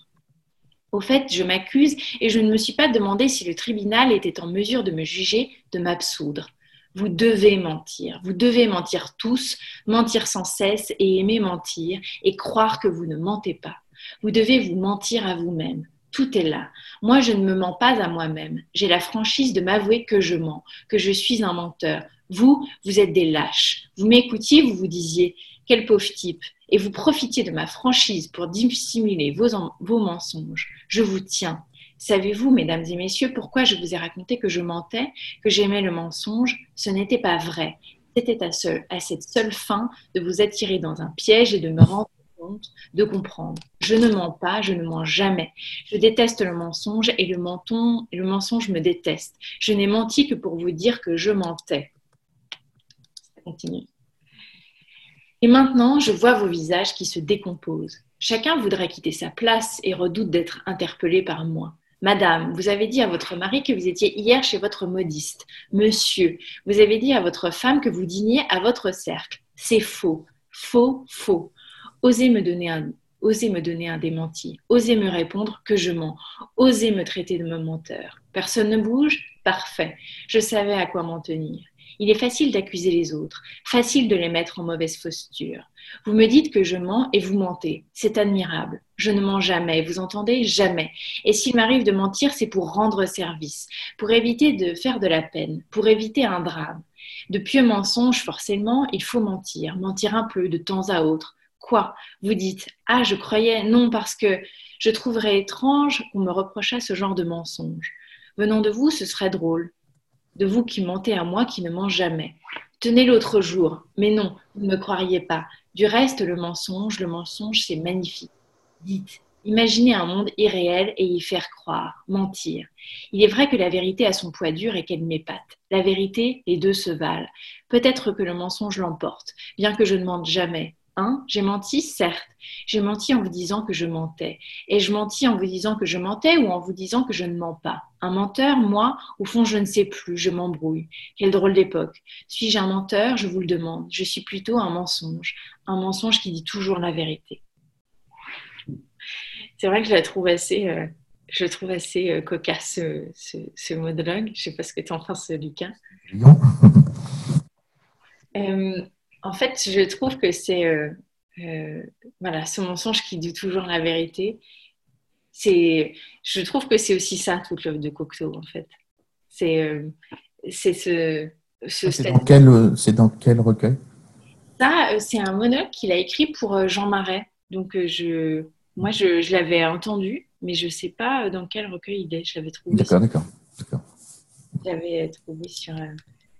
Au fait, je m'accuse et je ne me suis pas demandé si le tribunal était en mesure de me juger, de m'absoudre. Vous devez mentir, vous devez mentir tous, mentir sans cesse et aimer mentir et croire que vous ne mentez pas. Vous devez vous mentir à vous-même. Tout est là. Moi, je ne me mens pas à moi-même. J'ai la franchise de m'avouer que je mens, que je suis un menteur. Vous, vous êtes des lâches. Vous m'écoutiez, vous vous disiez, quel pauvre type, et vous profitiez de ma franchise pour dissimuler vos, vos mensonges. Je vous tiens. Savez-vous, mesdames et messieurs, pourquoi je vous ai raconté que je mentais, que j'aimais le mensonge? Ce n'était pas vrai. C'était à, à cette seule fin de vous attirer dans un piège et de me rendre compte, de comprendre. Je ne mens pas, je ne mens jamais. Je déteste le mensonge et le, menton, le mensonge me déteste. Je n'ai menti que pour vous dire que je mentais. continue. Et maintenant, je vois vos visages qui se décomposent. Chacun voudrait quitter sa place et redoute d'être interpellé par moi. Madame, vous avez dit à votre mari que vous étiez hier chez votre modiste. Monsieur, vous avez dit à votre femme que vous dîniez à votre cercle. C'est faux, faux, faux. Osez me donner un, osez me donner un démenti. Osez me répondre que je mens. Osez me traiter de menteur. Personne ne bouge? Parfait. Je savais à quoi m'en tenir. Il est facile d'accuser les autres, facile de les mettre en mauvaise posture. Vous me dites que je mens et vous mentez. C'est admirable. Je ne mens jamais, vous entendez? Jamais. Et s'il m'arrive de mentir, c'est pour rendre service, pour éviter de faire de la peine, pour éviter un drame. De pieux mensonges, forcément, il faut mentir, mentir un peu de temps à autre. Quoi? Vous dites Ah, je croyais, non, parce que Je trouverais étrange qu'on me reprochât ce genre de mensonge. Venant de vous, ce serait drôle. De vous qui mentez à moi qui ne mens jamais. Tenez l'autre jour. Mais non, vous ne me croiriez pas. Du reste, le mensonge, le mensonge, c'est magnifique. Dites, Imaginez un monde irréel et y faire croire, mentir. Il est vrai que la vérité a son poids dur et qu'elle m'épate. La vérité, les deux se valent. Peut-être que le mensonge l'emporte, bien que je ne mente jamais. Hein? J'ai menti, certes. J'ai menti en vous disant que je mentais. Et je menti en vous disant que je mentais ou en vous disant que je ne mens pas Un menteur, moi, au fond, je ne sais plus, je m'embrouille. Quelle drôle d'époque. Suis-je un menteur? Je vous le demande. Je suis plutôt un mensonge. Un mensonge qui dit toujours la vérité c'est vrai que je la trouve assez, euh, je trouve assez euh, cocasse, ce, ce, monologue. Je ne sais pas ce que tu en penses, Lucas. Euh, en fait, je trouve que c'est voilà, ce mensonge qui dit toujours la vérité. C'est, je trouve que c'est aussi ça toute l'œuvre de Cocteau, en fait. C'est, c'est ce, ce c'est, dans quel, c'est dans quel recueil? Ça, c'est un monologue qu'il a écrit pour Jean Marais. Donc, je moi, je, l'avais entendu, mais je ne sais pas dans quel recueil il est. Je l'avais trouvé. D'accord, d'accord. Je l'avais trouvé sur. Euh,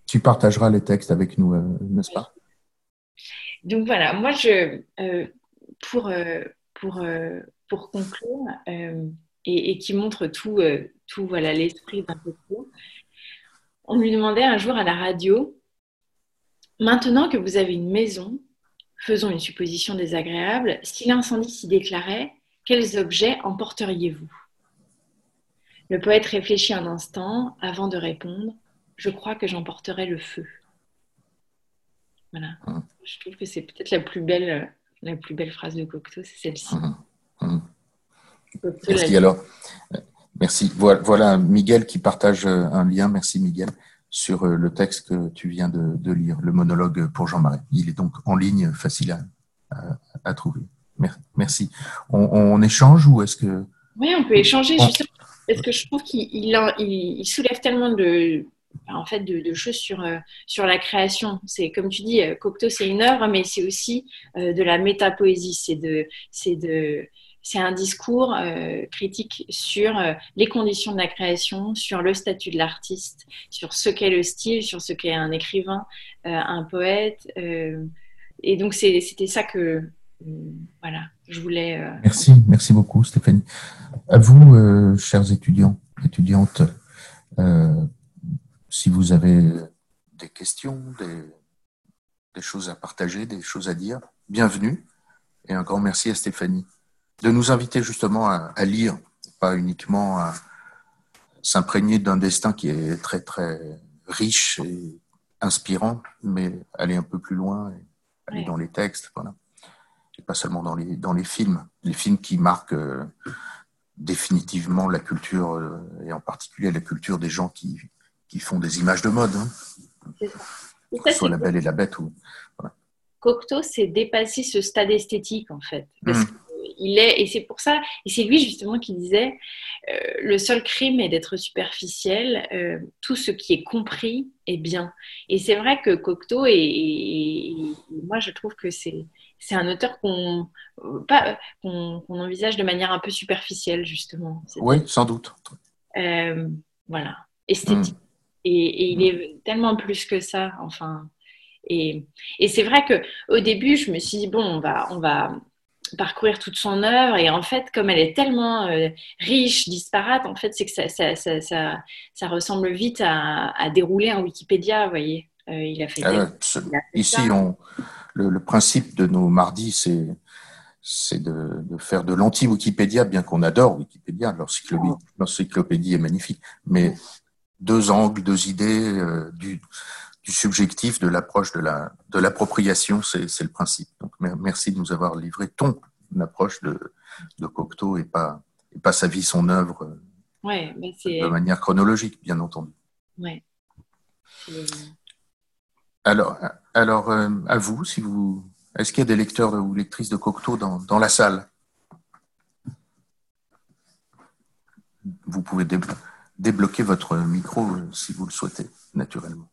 tu partageras les textes avec nous, euh, n'est-ce pas? Donc voilà, moi, je, euh, pour, pour, pour conclure, et, qui montre tout, tout voilà l'esprit d'un peu on lui demandait un jour à la radio Maintenant que vous avez une maison, Faisons une supposition désagréable. Si l'incendie s'y déclarait, quels objets emporteriez-vous? Le poète réfléchit un instant avant de répondre. Je crois que j'emporterai le feu. Voilà. Hum. Je trouve que c'est peut-être la plus belle, la plus belle phrase de Cocteau, c'est celle-ci. Hum, hum. Merci alors. Merci. Voilà Miguel qui partage un lien. Merci Miguel sur euh, le texte que tu viens de, lire, le monologue pour Jean-Marie. Il est donc en ligne, facile à, trouver. Merci. On, échange ou est-ce que... Oui, on peut échanger justement parce que je trouve qu'il il, soulève tellement de, en fait, de, choses sur, euh, sur la création. C'est comme tu dis, euh, Cocteau, c'est une œuvre, mais c'est aussi de la métapoésie. C'est de, c'est de, c'est un discours euh, critique sur euh, les conditions de la création, sur le statut de l'artiste, sur ce qu'est le style, sur ce qu'est un écrivain, euh, un poète. et donc, c'était ça que voilà, je voulais. Merci, merci beaucoup, Stéphanie. À vous, chers étudiants, étudiantes, si vous avez des questions, des, des choses à partager, des choses à dire, bienvenue. Et un grand merci à Stéphanie de nous inviter justement à, lire, pas uniquement à s'imprégner d'un destin qui est très très riche et inspirant, mais aller un peu plus loin, et aller dans les textes, voilà. Et pas seulement dans les, dans les films, les films qui marquent euh, définitivement la culture, euh, et en particulier la culture des gens qui, qui font des images de mode. Hein. Soit La Belle et la Bête. Ou, Cocteau, c'est dépasser ce stade esthétique, en fait. Parce mmh il est, et c'est pour ça, et c'est lui justement qui disait, euh, le seul crime est d'être superficiel, euh, tout ce qui est compris est bien. Et c'est vrai que Cocteau, et, moi je trouve que c'est, c'est un auteur qu'on, pas, qu'on, envisage de manière un peu superficielle justement. Oui, sans doute. Euh, voilà, esthétique. Hmm. Et, il est tellement plus que ça, enfin. Et, et c'est vrai que au début, je me suis dit bon, on va, on va, parcourir toute son œuvre. Et en fait, comme elle est tellement euh, riche, disparate, en fait, c'est que ça, ça, ça, ça, ressemble vite à, dérouler un Wikipédia, vous voyez. Euh, il a fait. Ah ici, on, le, principe de nos mardis, c'est c'est de, faire de l'anti-Wikipédia, bien qu'on adore Wikipédia, l'encyclopédie est magnifique, mais deux angles, deux idées, euh, du, du subjectif, de l'approche de la de l'appropriation, c'est le principe. Donc merci de nous avoir livré ton approche de, de Cocteau et pas et pas sa vie, son œuvre ouais, de manière chronologique, bien entendu. Ouais. Alors, alors euh, à vous, si vous, est-ce qu'il y a des lecteurs ou lectrices de Cocteau dans, dans la salle? Vous pouvez débloquer votre micro si vous le souhaitez, naturellement.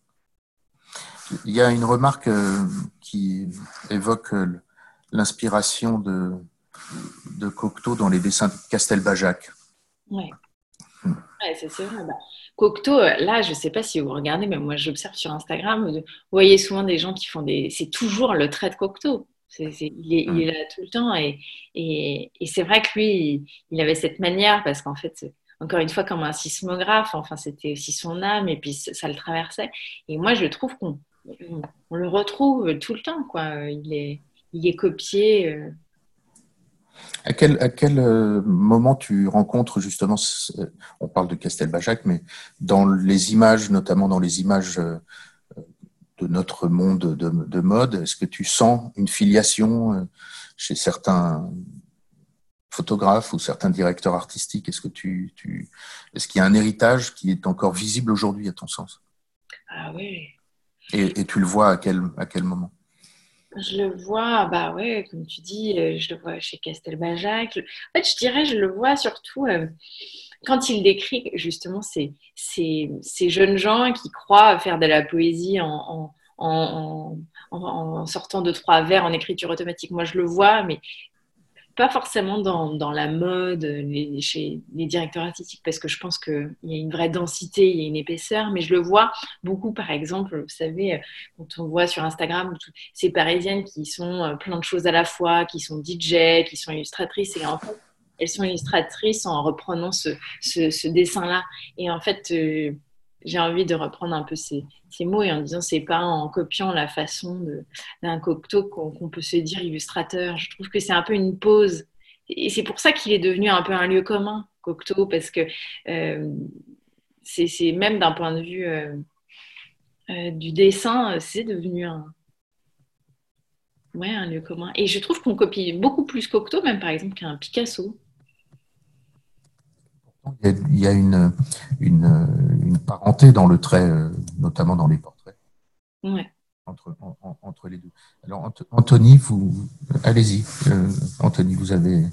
Il y a une remarque euh, qui évoque euh, l'inspiration de, de Cocteau dans les dessins de Castelbajac. Oui, hmm. ouais, c'est vrai. Bah, Cocteau, euh, là, je ne sais pas si vous regardez, mais moi j'observe sur Instagram, vous voyez souvent des gens qui font des. C'est toujours le trait de Cocteau. il, est, hmm. là tout le temps et, et, c'est vrai que lui, il, avait cette manière parce qu'en fait, encore une fois, comme un sismographe, enfin, c'était aussi son âme et puis ça, le traversait. Et moi, je trouve qu'on on le retrouve tout le temps, quoi. Il est, il est copié. Euh. À quel, à quel euh, moment tu rencontres justement, on parle de Castelbajac, mais dans les images, notamment dans les images euh, de notre monde de, mode, est-ce que tu sens une filiation chez certains photographes ou certains directeurs artistiques Est-ce que tu, tu est-ce qu'il y a un héritage qui est encore visible aujourd'hui à ton sens? Ah oui. Et, et, tu le vois à quel, à quel moment? Je le vois, bah ouais, comme tu dis, je le vois chez Castelbajac. En fait, je dirais, je le vois surtout euh, quand il décrit justement ces, ces, ces, jeunes gens qui croient faire de la poésie en, en, en, en, sortant de trois vers en écriture automatique. Moi, je le vois, mais pas forcément dans, dans la mode, les, chez les directeurs artistiques, parce que je pense qu'il y a une vraie densité, il y a une épaisseur, mais je le vois beaucoup, par exemple, vous savez, quand on voit sur Instagram ces Parisiennes qui sont euh, plein de choses à la fois, qui sont DJ, qui sont illustratrices, et en fait, elles sont illustratrices en reprenant ce, ce, dessin-là. Et en fait, euh, j'ai envie de reprendre un peu ces, mots et en disant c'est pas en copiant la façon d'un Cocteau qu'on peut se dire illustrateur. Je trouve que c'est un peu une pause. Et c'est pour ça qu'il est devenu un peu un lieu commun, Cocteau, parce que euh, c'est même d'un point de vue euh, euh, du dessin, c'est devenu un, ouais, un lieu commun. Et je trouve qu'on copie beaucoup plus Cocteau, même par exemple, qu'un Picasso. Il y a une, une, parenté dans le trait, euh, notamment dans les portraits. Entre, entre, les deux. Alors, Anthony, vous, allez-y. Euh, Anthony, vous avez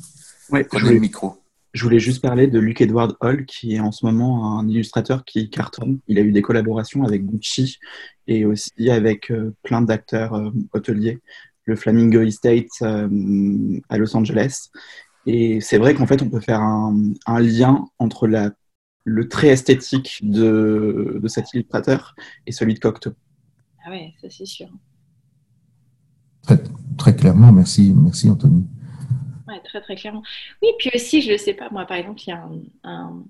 ouais, le micro. Je voulais juste parler de Luc Edward Hall, qui est en ce moment un illustrateur qui cartonne. Il a eu des collaborations avec Gucci et aussi avec euh, plein d'acteurs hôteliers, le Flamingo Estate à Los Angeles. Et c'est vrai qu'en fait, on peut faire un, lien entre la, le trait esthétique de, de, cet illustrateur et celui de Cocteau. Ah ouais, ça c'est sûr. Très, très, clairement, merci, merci Anthony. Ouais, très très clairement. Oui, puis aussi, je ne sais pas, moi par exemple, il y a un un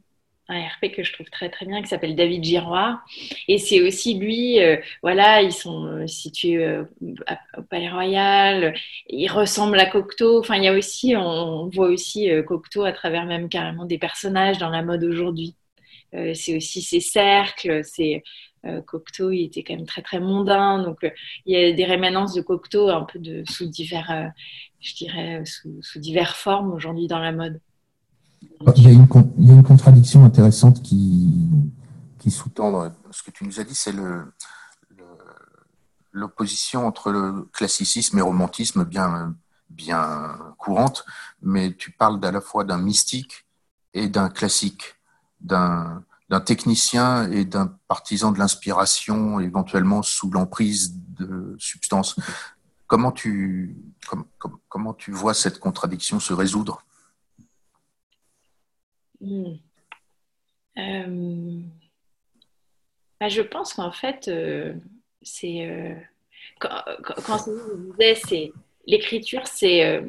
RP que je trouve très très bien qui s'appelle David Giroir. Et c'est aussi lui euh, voilà ils sont euh, situés euh, au Palais Royal. Ils ressemblent à Cocteau. Enfin il y a aussi on, voit aussi Cocteau à travers même carrément des personnages dans la mode aujourd'hui. C'est aussi ses cercles c'est Cocteau il était quand même très très mondain. Donc il y a des rémanences de Cocteau un peu sous divers je dirais sous, sous formes aujourd'hui dans la mode il y, a une, contradiction intéressante qui, sous-tend ce que tu nous as dit, c'est l'opposition entre le classicisme et le romantisme bien, courante, mais tu parles à la fois d'un mystique et d'un classique, d'un, technicien et d'un partisan de l'inspiration, éventuellement sous l'emprise de substances. Comment tu vois cette contradiction se résoudre? Hmm. Euh, bah, je pense qu'en fait, euh, c'est euh, quand, quand vous c'est l'écriture, c'est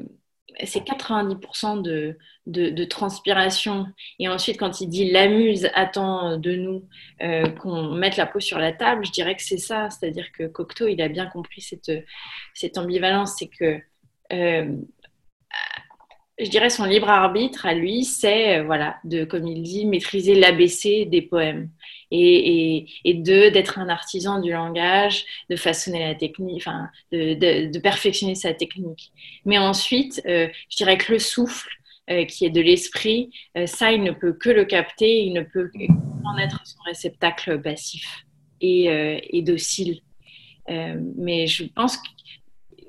c'est 90% de, de, transpiration. Et ensuite, quand il dit la muse attend de nous qu'on mette la peau sur la table, je dirais que c'est ça. C'est-à-dire que Cocteau, il a bien compris cette, cette ambivalence. C'est que je dirais son libre arbitre à lui, c'est euh, voilà de, comme il dit, maîtriser l'ABC des poèmes et, d'être un artisan du langage, de façonner la technique, enfin de, de, perfectionner sa technique. Mais ensuite, euh, je dirais que le souffle euh, qui est de l'esprit, ça il ne peut que le capter, il ne peut en être son réceptacle passif et, et docile. mais je pense que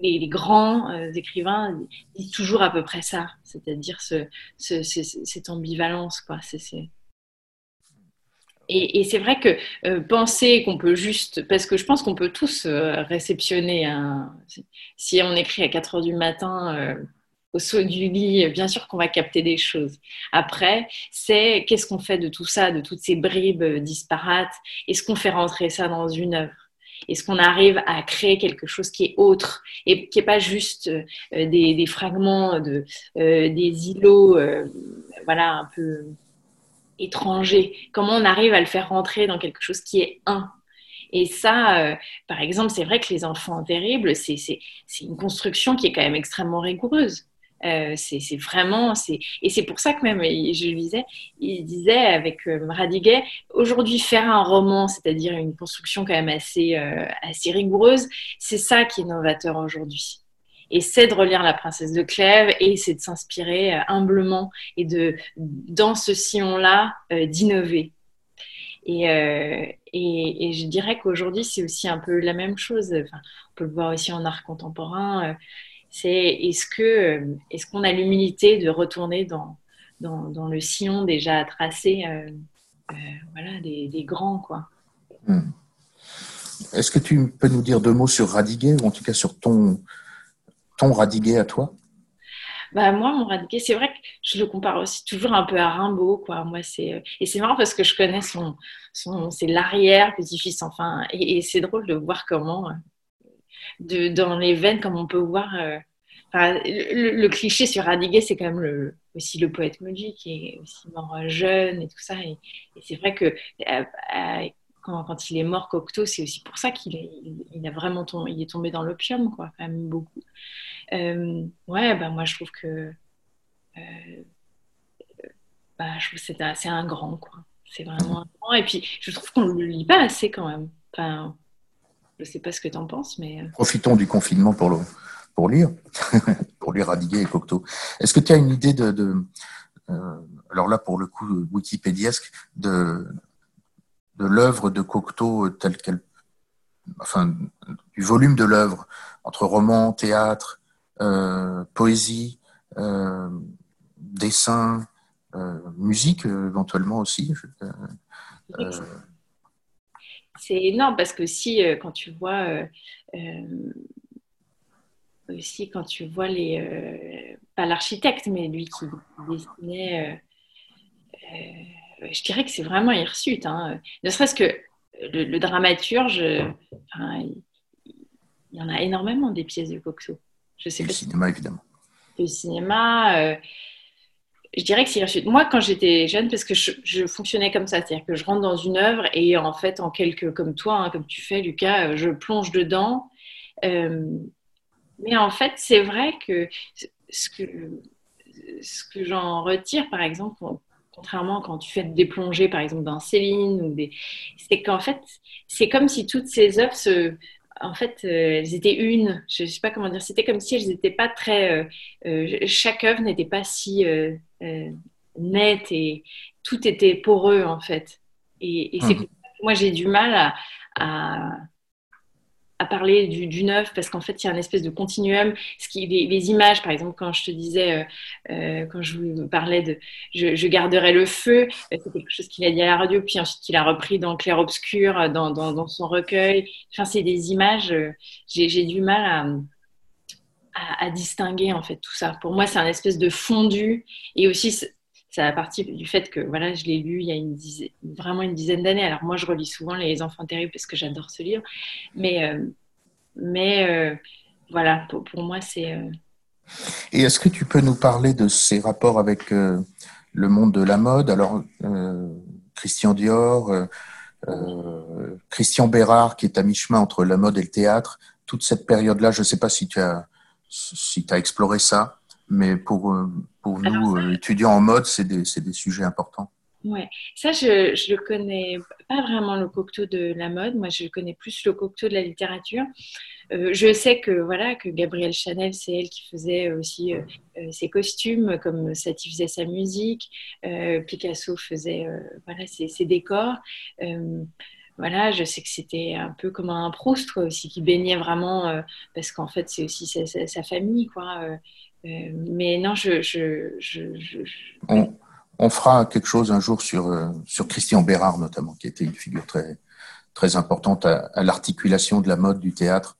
les, grands euh, écrivains disent toujours à peu près ça, c'est-à-dire ce, cette ambivalence. Quoi. Et, c'est vrai que euh, penser qu'on peut juste, parce que je pense qu'on peut tous euh, réceptionner, un, si on écrit à 4 heures du matin au saut du lit, bien sûr qu'on va capter des choses. Après, c'est qu'est-ce qu'on fait de tout ça, de toutes ces bribes disparates? Est-ce qu'on fait rentrer ça dans une œuvre? Est-ce qu'on arrive à créer quelque chose qui est autre et qui n'est pas juste euh, des, fragments, de, euh, des îlots, euh, voilà, un peu étrangers Comment on arrive à le faire rentrer dans quelque chose qui est un? Et ça, par exemple, c'est vrai que les enfants terribles, c'est une construction qui est quand même extrêmement rigoureuse. Euh, c'est vraiment, et c'est pour ça que même, je le disais, il disait avec euh, Radiguet, aujourd'hui faire un roman, c'est-à-dire une construction quand même assez, euh, assez rigoureuse, c'est ça qui est novateur aujourd'hui. Et c'est de relire La Princesse de Clèves et c'est de s'inspirer humblement et de, dans ce sillon-là, d'innover. Et, je dirais qu'aujourd'hui, c'est aussi un peu la même chose. On peut le voir aussi en art contemporain c'est est-ce que est-ce qu'on a l'humilité de retourner dans, dans, le sillon déjà tracé euh, euh, voilà, des, grands quoi? Hmm. Est-ce que tu peux nous dire deux mots sur Radiguet ou en tout cas sur ton ton Radiguet à toi? Bah moi mon Radiguet c'est vrai que je le compare aussi toujours un peu à Rimbaud quoi moi c'est et c'est marrant parce que je connais son, son c'est l'arrière petit-fils enfin et c'est drôle de voir comment dans les veines, comme on peut voir. Euh, le, cliché sur Radiguet, c'est quand même aussi le poète maudit qui est aussi mort jeune et tout ça. Et, c'est vrai que euh, euh, quand, il est mort, Cocteau, c'est aussi pour ça qu'il est, a vraiment tombé, il est tombé dans l'opium, quoi, quand même beaucoup. ouais, bah, moi je trouve que bah, c'est un grand, quoi. C'est vraiment un grand. Et puis je trouve qu'on ne le lit pas assez quand même. Enfin, je ne sais pas ce que tu en penses, mais. Euh. Profitons du confinement pour, le, pour lire, pour lire Radiguet et Cocteau. Est-ce que tu as une idée de. Euh, alors là, pour le coup, wikipédiesque, de, de l'œuvre de Cocteau telle qu'elle. Enfin, du volume de l'œuvre, entre roman, théâtre, euh, poésie, dessin, musique éventuellement aussi. C'est énorme parce que si, euh, quand tu vois, euh, euh, aussi quand tu vois les, pas l'architecte, mais lui qui dessinait, je dirais que c'est vraiment hirsute. Hein. Ne serait-ce que le, dramaturge, il, y en a énormément des pièces de Cocteau. Je sais le cinéma, évidemment. Le cinéma, je dirais que c'est Moi, quand j'étais jeune, parce que je, fonctionnais comme ça, c'est-à-dire que je rentre dans une œuvre et en fait, en quelques, comme toi, hein, comme tu fais, Lucas, euh, je plonge dedans. Euh, mais en fait, c'est vrai que ce que, ce que j'en retire, par exemple, contrairement quand tu fais des plongées, par exemple, dans Céline, ou des... c'est qu'en fait, c'est comme si toutes ces œuvres se, en fait, euh, elles étaient une. Je ne sais pas comment dire. C'était comme si elles n'étaient pas très. chaque œuvre n'était pas si euh, net et tout était poreux en fait. Et, c'est mmh. moi j'ai du mal à, à, parler du, neuf parce qu'en fait il y a une espèce de continuum. Ce qui, les, images, par exemple, quand je te disais, euh, euh, quand je vous parlais de je, garderai le feu, c'est quelque chose qu'il a dit à la radio, puis ensuite qu'il a repris dans Clair Obscur, dans, dans, son recueil. Enfin, c'est des images, j'ai du mal à à, distinguer en fait tout ça. Pour moi, c'est un espèce de fondu et aussi ça a partie du fait que voilà, je l'ai lu il y a vraiment une dizaine d'années. Alors moi, je relis souvent Les Enfants terribles parce que j'adore ce livre, mais euh, mais euh, voilà, pour, moi, c'est. Euh, et est-ce que tu peux nous parler de ses rapports avec le monde de la mode? Alors, Christian Dior, Christian Bérard, qui est à mi-chemin entre la mode et le théâtre, toute cette période-là, je ne sais pas si tu as exploré ça, mais pour, euh, pour nous, euh, étudiants en mode, c'est des, des, sujets importants. Ouais, ça, je ne le connais pas vraiment le Cocteau de la mode. Moi, je connais plus le Cocteau de la littérature. Euh, je sais que voilà que Gabrielle Chanel, c'est elle qui faisait aussi ses costumes, comme Satie faisait sa musique, Picasso faisait voilà ses, ses décors voilà, je sais que c'était un peu comme un Proust aussi, qui baignait vraiment, euh, parce qu'en fait, c'est aussi sa, famille, quoi. Euh, mais non, je. On, fera quelque chose un jour sur, sur Christian Bérard, notamment, qui était une figure très, très importante à, l'articulation de la mode du théâtre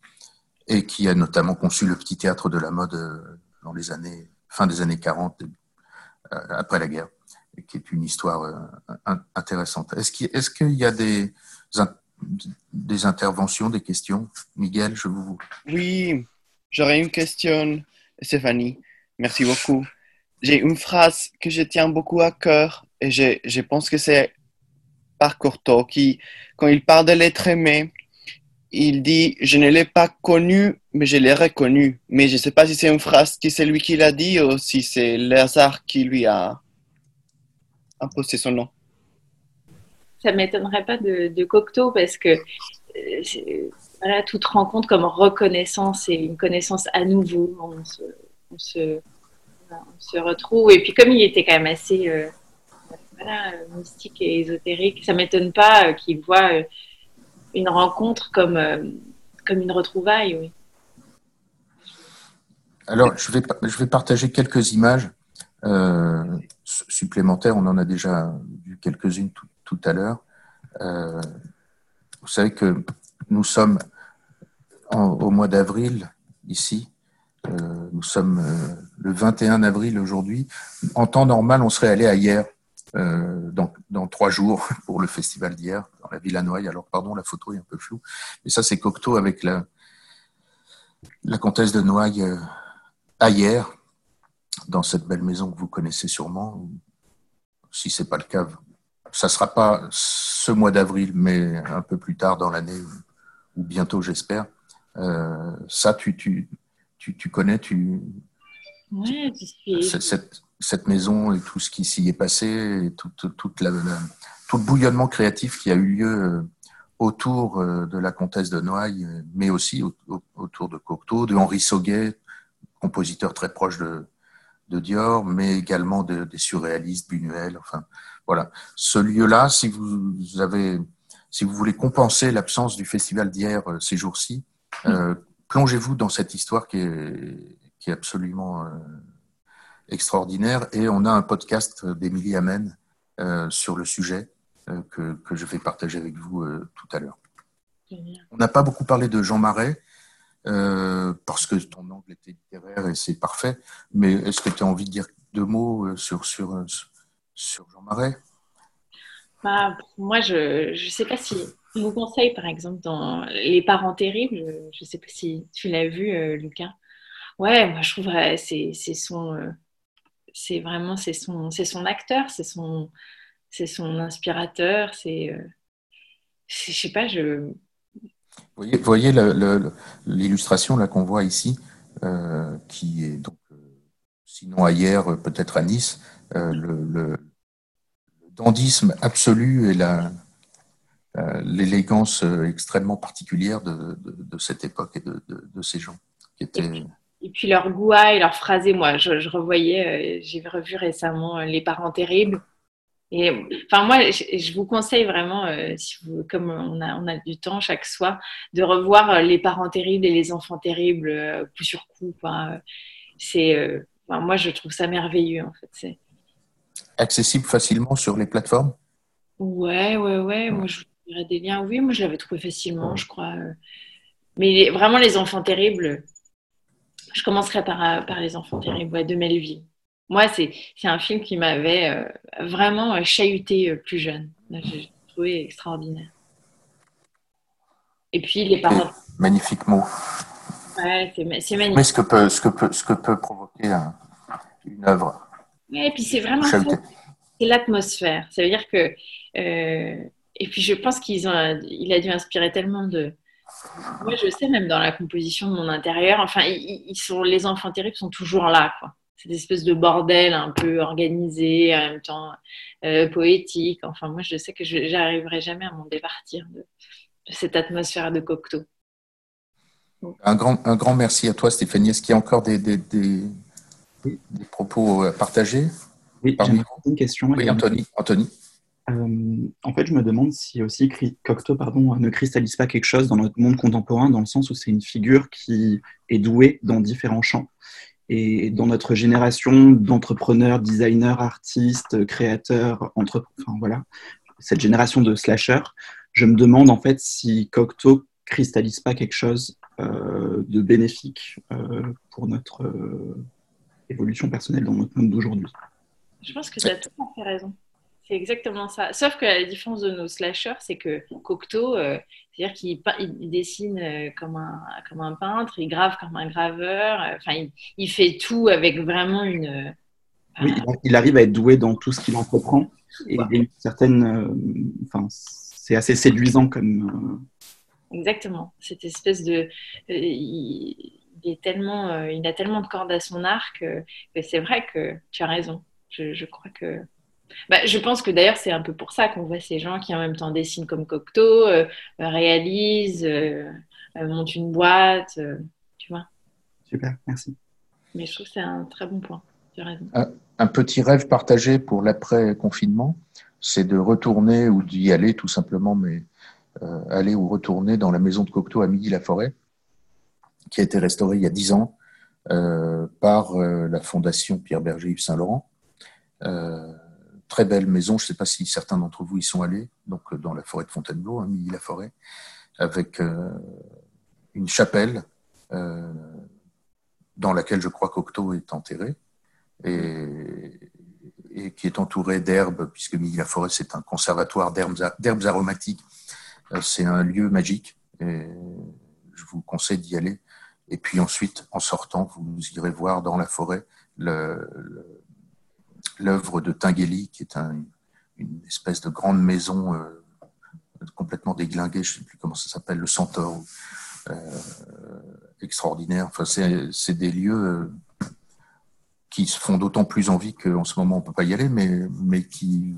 et qui a notamment conçu le petit théâtre de la mode dans les années fin des années 40, après la guerre, qui est une histoire intéressante. Est-ce qu'il y a des, des interventions, des questions? Miguel, je vous. Oui, j'aurais une question, Stéphanie. Merci beaucoup. J'ai une phrase que je tiens beaucoup à cœur et je, je pense que c'est par Cortot qui, quand il parle de l'être aimé, il dit Je ne l'ai pas connu, mais je l'ai reconnu. Mais je ne sais pas si c'est une phrase qui c'est lui qui l'a dit ou si c'est le hasard qui lui a imposé son nom ça m'étonnerait pas de, de, Cocteau parce que euh, voilà, toute rencontre comme reconnaissance et une connaissance à nouveau, on se, retrouve. Et puis comme il était quand même assez euh, mystique et ésotérique, ça m'étonne pas euh, qu'il voit une rencontre comme, comme une retrouvaille. Oui. Alors, je vais, je vais partager quelques images supplémentaires. On en a déjà vu quelques-unes tout, tout à l'heure. Euh, vous savez que nous sommes au mois d'avril ici. Euh, nous sommes euh, le 21 avril aujourd'hui. En temps normal, on serait allé à hier, dans, dans, trois jours, pour le festival d'hier, dans la Villa Noailles. Alors, pardon, la photo est un peu floue. Mais ça, c'est Cocteau avec la, comtesse de Noailles à hier, dans cette belle maison que vous connaissez sûrement. Si ce n'est pas le cas, ça ne sera pas ce mois d'avril, mais un peu plus tard dans l'année, ou bientôt, j'espère. Euh, ça, tu, tu, tu, tu, connais tu, ouais, cette, cette, maison et tout ce qui s'y est passé, et tout, toute la, tout le bouillonnement créatif qui a eu lieu euh, autour euh, de la comtesse de Noailles, mais aussi autour de Cocteau, de Henri Sauguet, compositeur très proche de, de Dior, mais également de, des surréalistes, Buñuel, enfin, voilà. Ce lieu-là, si vous avez, si vous voulez compenser l'absence du festival d'hier euh, ces jours-ci, euh, plongez-vous dans cette histoire qui est, qui est absolument euh, extraordinaire. Et on a un podcast d'Émilie Amen sur le sujet que, que, je vais partager avec vous tout à l'heure. On n'a pas beaucoup parlé de Jean Marais. parce que ton angle était littéraire et c'est parfait. Mais est-ce que tu as envie de dire deux mots sur, sur, sur Jean Marais? Bah, Moi, je ne sais pas si je vous conseille, par exemple, dans Les parents terribles, je ne sais pas si tu l'as vu, euh, Lucas. Ouais, moi, je trouve que c'est son. Euh, c'est vraiment c'est son, son acteur, c'est son, son inspirateur, c'est. Euh, je sais pas, je. Vous voyez, l'illustration là qu'on voit ici, qui est donc, sinon ailleurs, peut-être à Nice, le, dandisme absolu et la, l'élégance extrêmement particulière de, cette époque et de, ces gens. Qui étaient... et, puis, leur goût et leur phrasé, moi, je, revoyais, euh, j'ai revu récemment euh, Les parents terribles. Et enfin, moi, je, vous conseille vraiment, euh, si vous, comme on a, on a du temps chaque soir, de revoir Les parents terribles et Les enfants terribles coup sur coup. C'est, moi, je trouve ça merveilleux, en fait. C'est, accessible facilement sur les plateformes? Ouais, ouais, ouais. Moi, je dirais des liens. Oui, moi, je l'avais trouvé facilement, je crois. Mais vraiment, Les Enfants Terribles, je commencerai par, par Les Enfants Terribles de Melville. Moi, c'est un film qui m'avait euh, vraiment chahuté euh, plus jeune. J'ai trouvé extraordinaire. Et puis, les parents. Magnifique mot. Ouais, c'est magnifique. Mais ce que peut, ce que peut, ce que peut provoquer une œuvre et puis c'est vraiment c'est l'atmosphère. Ça veut dire que euh, et puis je pense qu'ils ont, il a dû inspirer tellement de. Moi, je sais même dans la composition de mon intérieur. Enfin, ils, sont les enfants terribles sont toujours là, quoi. Cette espèce de bordel un peu organisé, en même temps euh, poétique. Enfin, moi, je sais que je n'arriverai jamais à m'en départir de, cette atmosphère de Cocteau. Un grand, un grand merci à toi, Stéphanie. Est-ce qu'il y a encore des, des, des propos à partager Oui, j'ai une question. Oui, Anthony. Anthony. Euh, en fait, je me demande si aussi Cocteau pardon, ne cristallise pas quelque chose dans notre monde contemporain, dans le sens où c'est une figure qui est douée dans différents champs. Et dans notre génération d'entrepreneurs, designers, artistes, créateurs, entre... enfin voilà, cette génération de slashers, je me demande en fait si Cocteau cristallise pas quelque chose euh, de bénéfique euh, pour notre évolution personnelle dans notre monde d'aujourd'hui. Je pense que tu as tout à fait raison. C'est exactement ça. Sauf que la différence de nos slashers, c'est que Cocteau, euh, c'est-à-dire qu'il dessine euh, comme un, comme un peintre, il grave comme un graveur, euh, enfin, il, fait tout avec vraiment une. oui, il arrive à être doué dans tout ce qu'il entreprend. Et il y a une certaine. Enfin, c'est assez séduisant comme. Exactement. Cette espèce de. Il, est tellement, il a tellement de cordes à son arc que, c'est vrai que tu as raison. Je, je crois que bah, je pense que d'ailleurs, c'est un peu pour ça qu'on voit ces gens qui en même temps dessinent comme Cocteau, euh, réalisent, euh, euh, montent une boîte, tu vois. Super, merci. Mais je trouve que c'est un très bon point. Tu as raison. Un, petit rêve partagé pour l'après-confinement, c'est de retourner ou d'y aller tout simplement, mais aller ou retourner dans la maison de Cocteau à Midi-la-Forêt, qui a été restaurée il y a dix ans par la Fondation Pierre Berger Yves Saint-Laurent très belle maison. Je ne sais pas si certains d'entre vous y sont allés, donc euh, dans la forêt de Fontainebleau, hein, la forêt, avec euh, une chapelle euh, dans laquelle je crois qu'Octo est enterré et, qui est entourée d'herbes, puisque la forêt c'est un conservatoire d'herbes aromatiques. C'est un lieu magique et je vous conseille d'y aller. Et puis ensuite, en sortant, vous irez voir dans la forêt l'œuvre de Tinguely, qui est une espèce de grande maison euh, complètement déglinguée, je ne sais plus comment ça s'appelle, le Centaure, euh, extraordinaire. Enfin, c'est des lieux euh, qui se font d'autant plus envie qu'en ce moment on ne peut pas y aller, mais, qui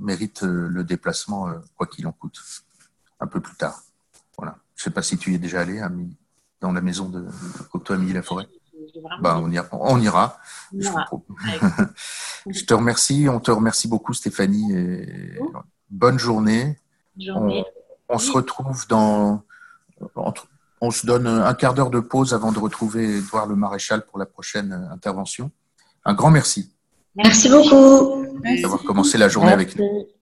méritent le déplacement, quoi qu'il en coûte, un peu plus tard. Voilà. Je ne sais pas si tu y es déjà allé, dans la maison de Cocteau Amélie la Forêt. Bah, on, ira. On ira. Je, te remercie. On te remercie beaucoup, Stéphanie. Et bonne journée. On, se retrouve dans. On se donne un quart d'heure de pause avant de retrouver Edouard le Maréchal pour la prochaine intervention. Un grand merci. Merci beaucoup. D'avoir commencé la journée avec nous.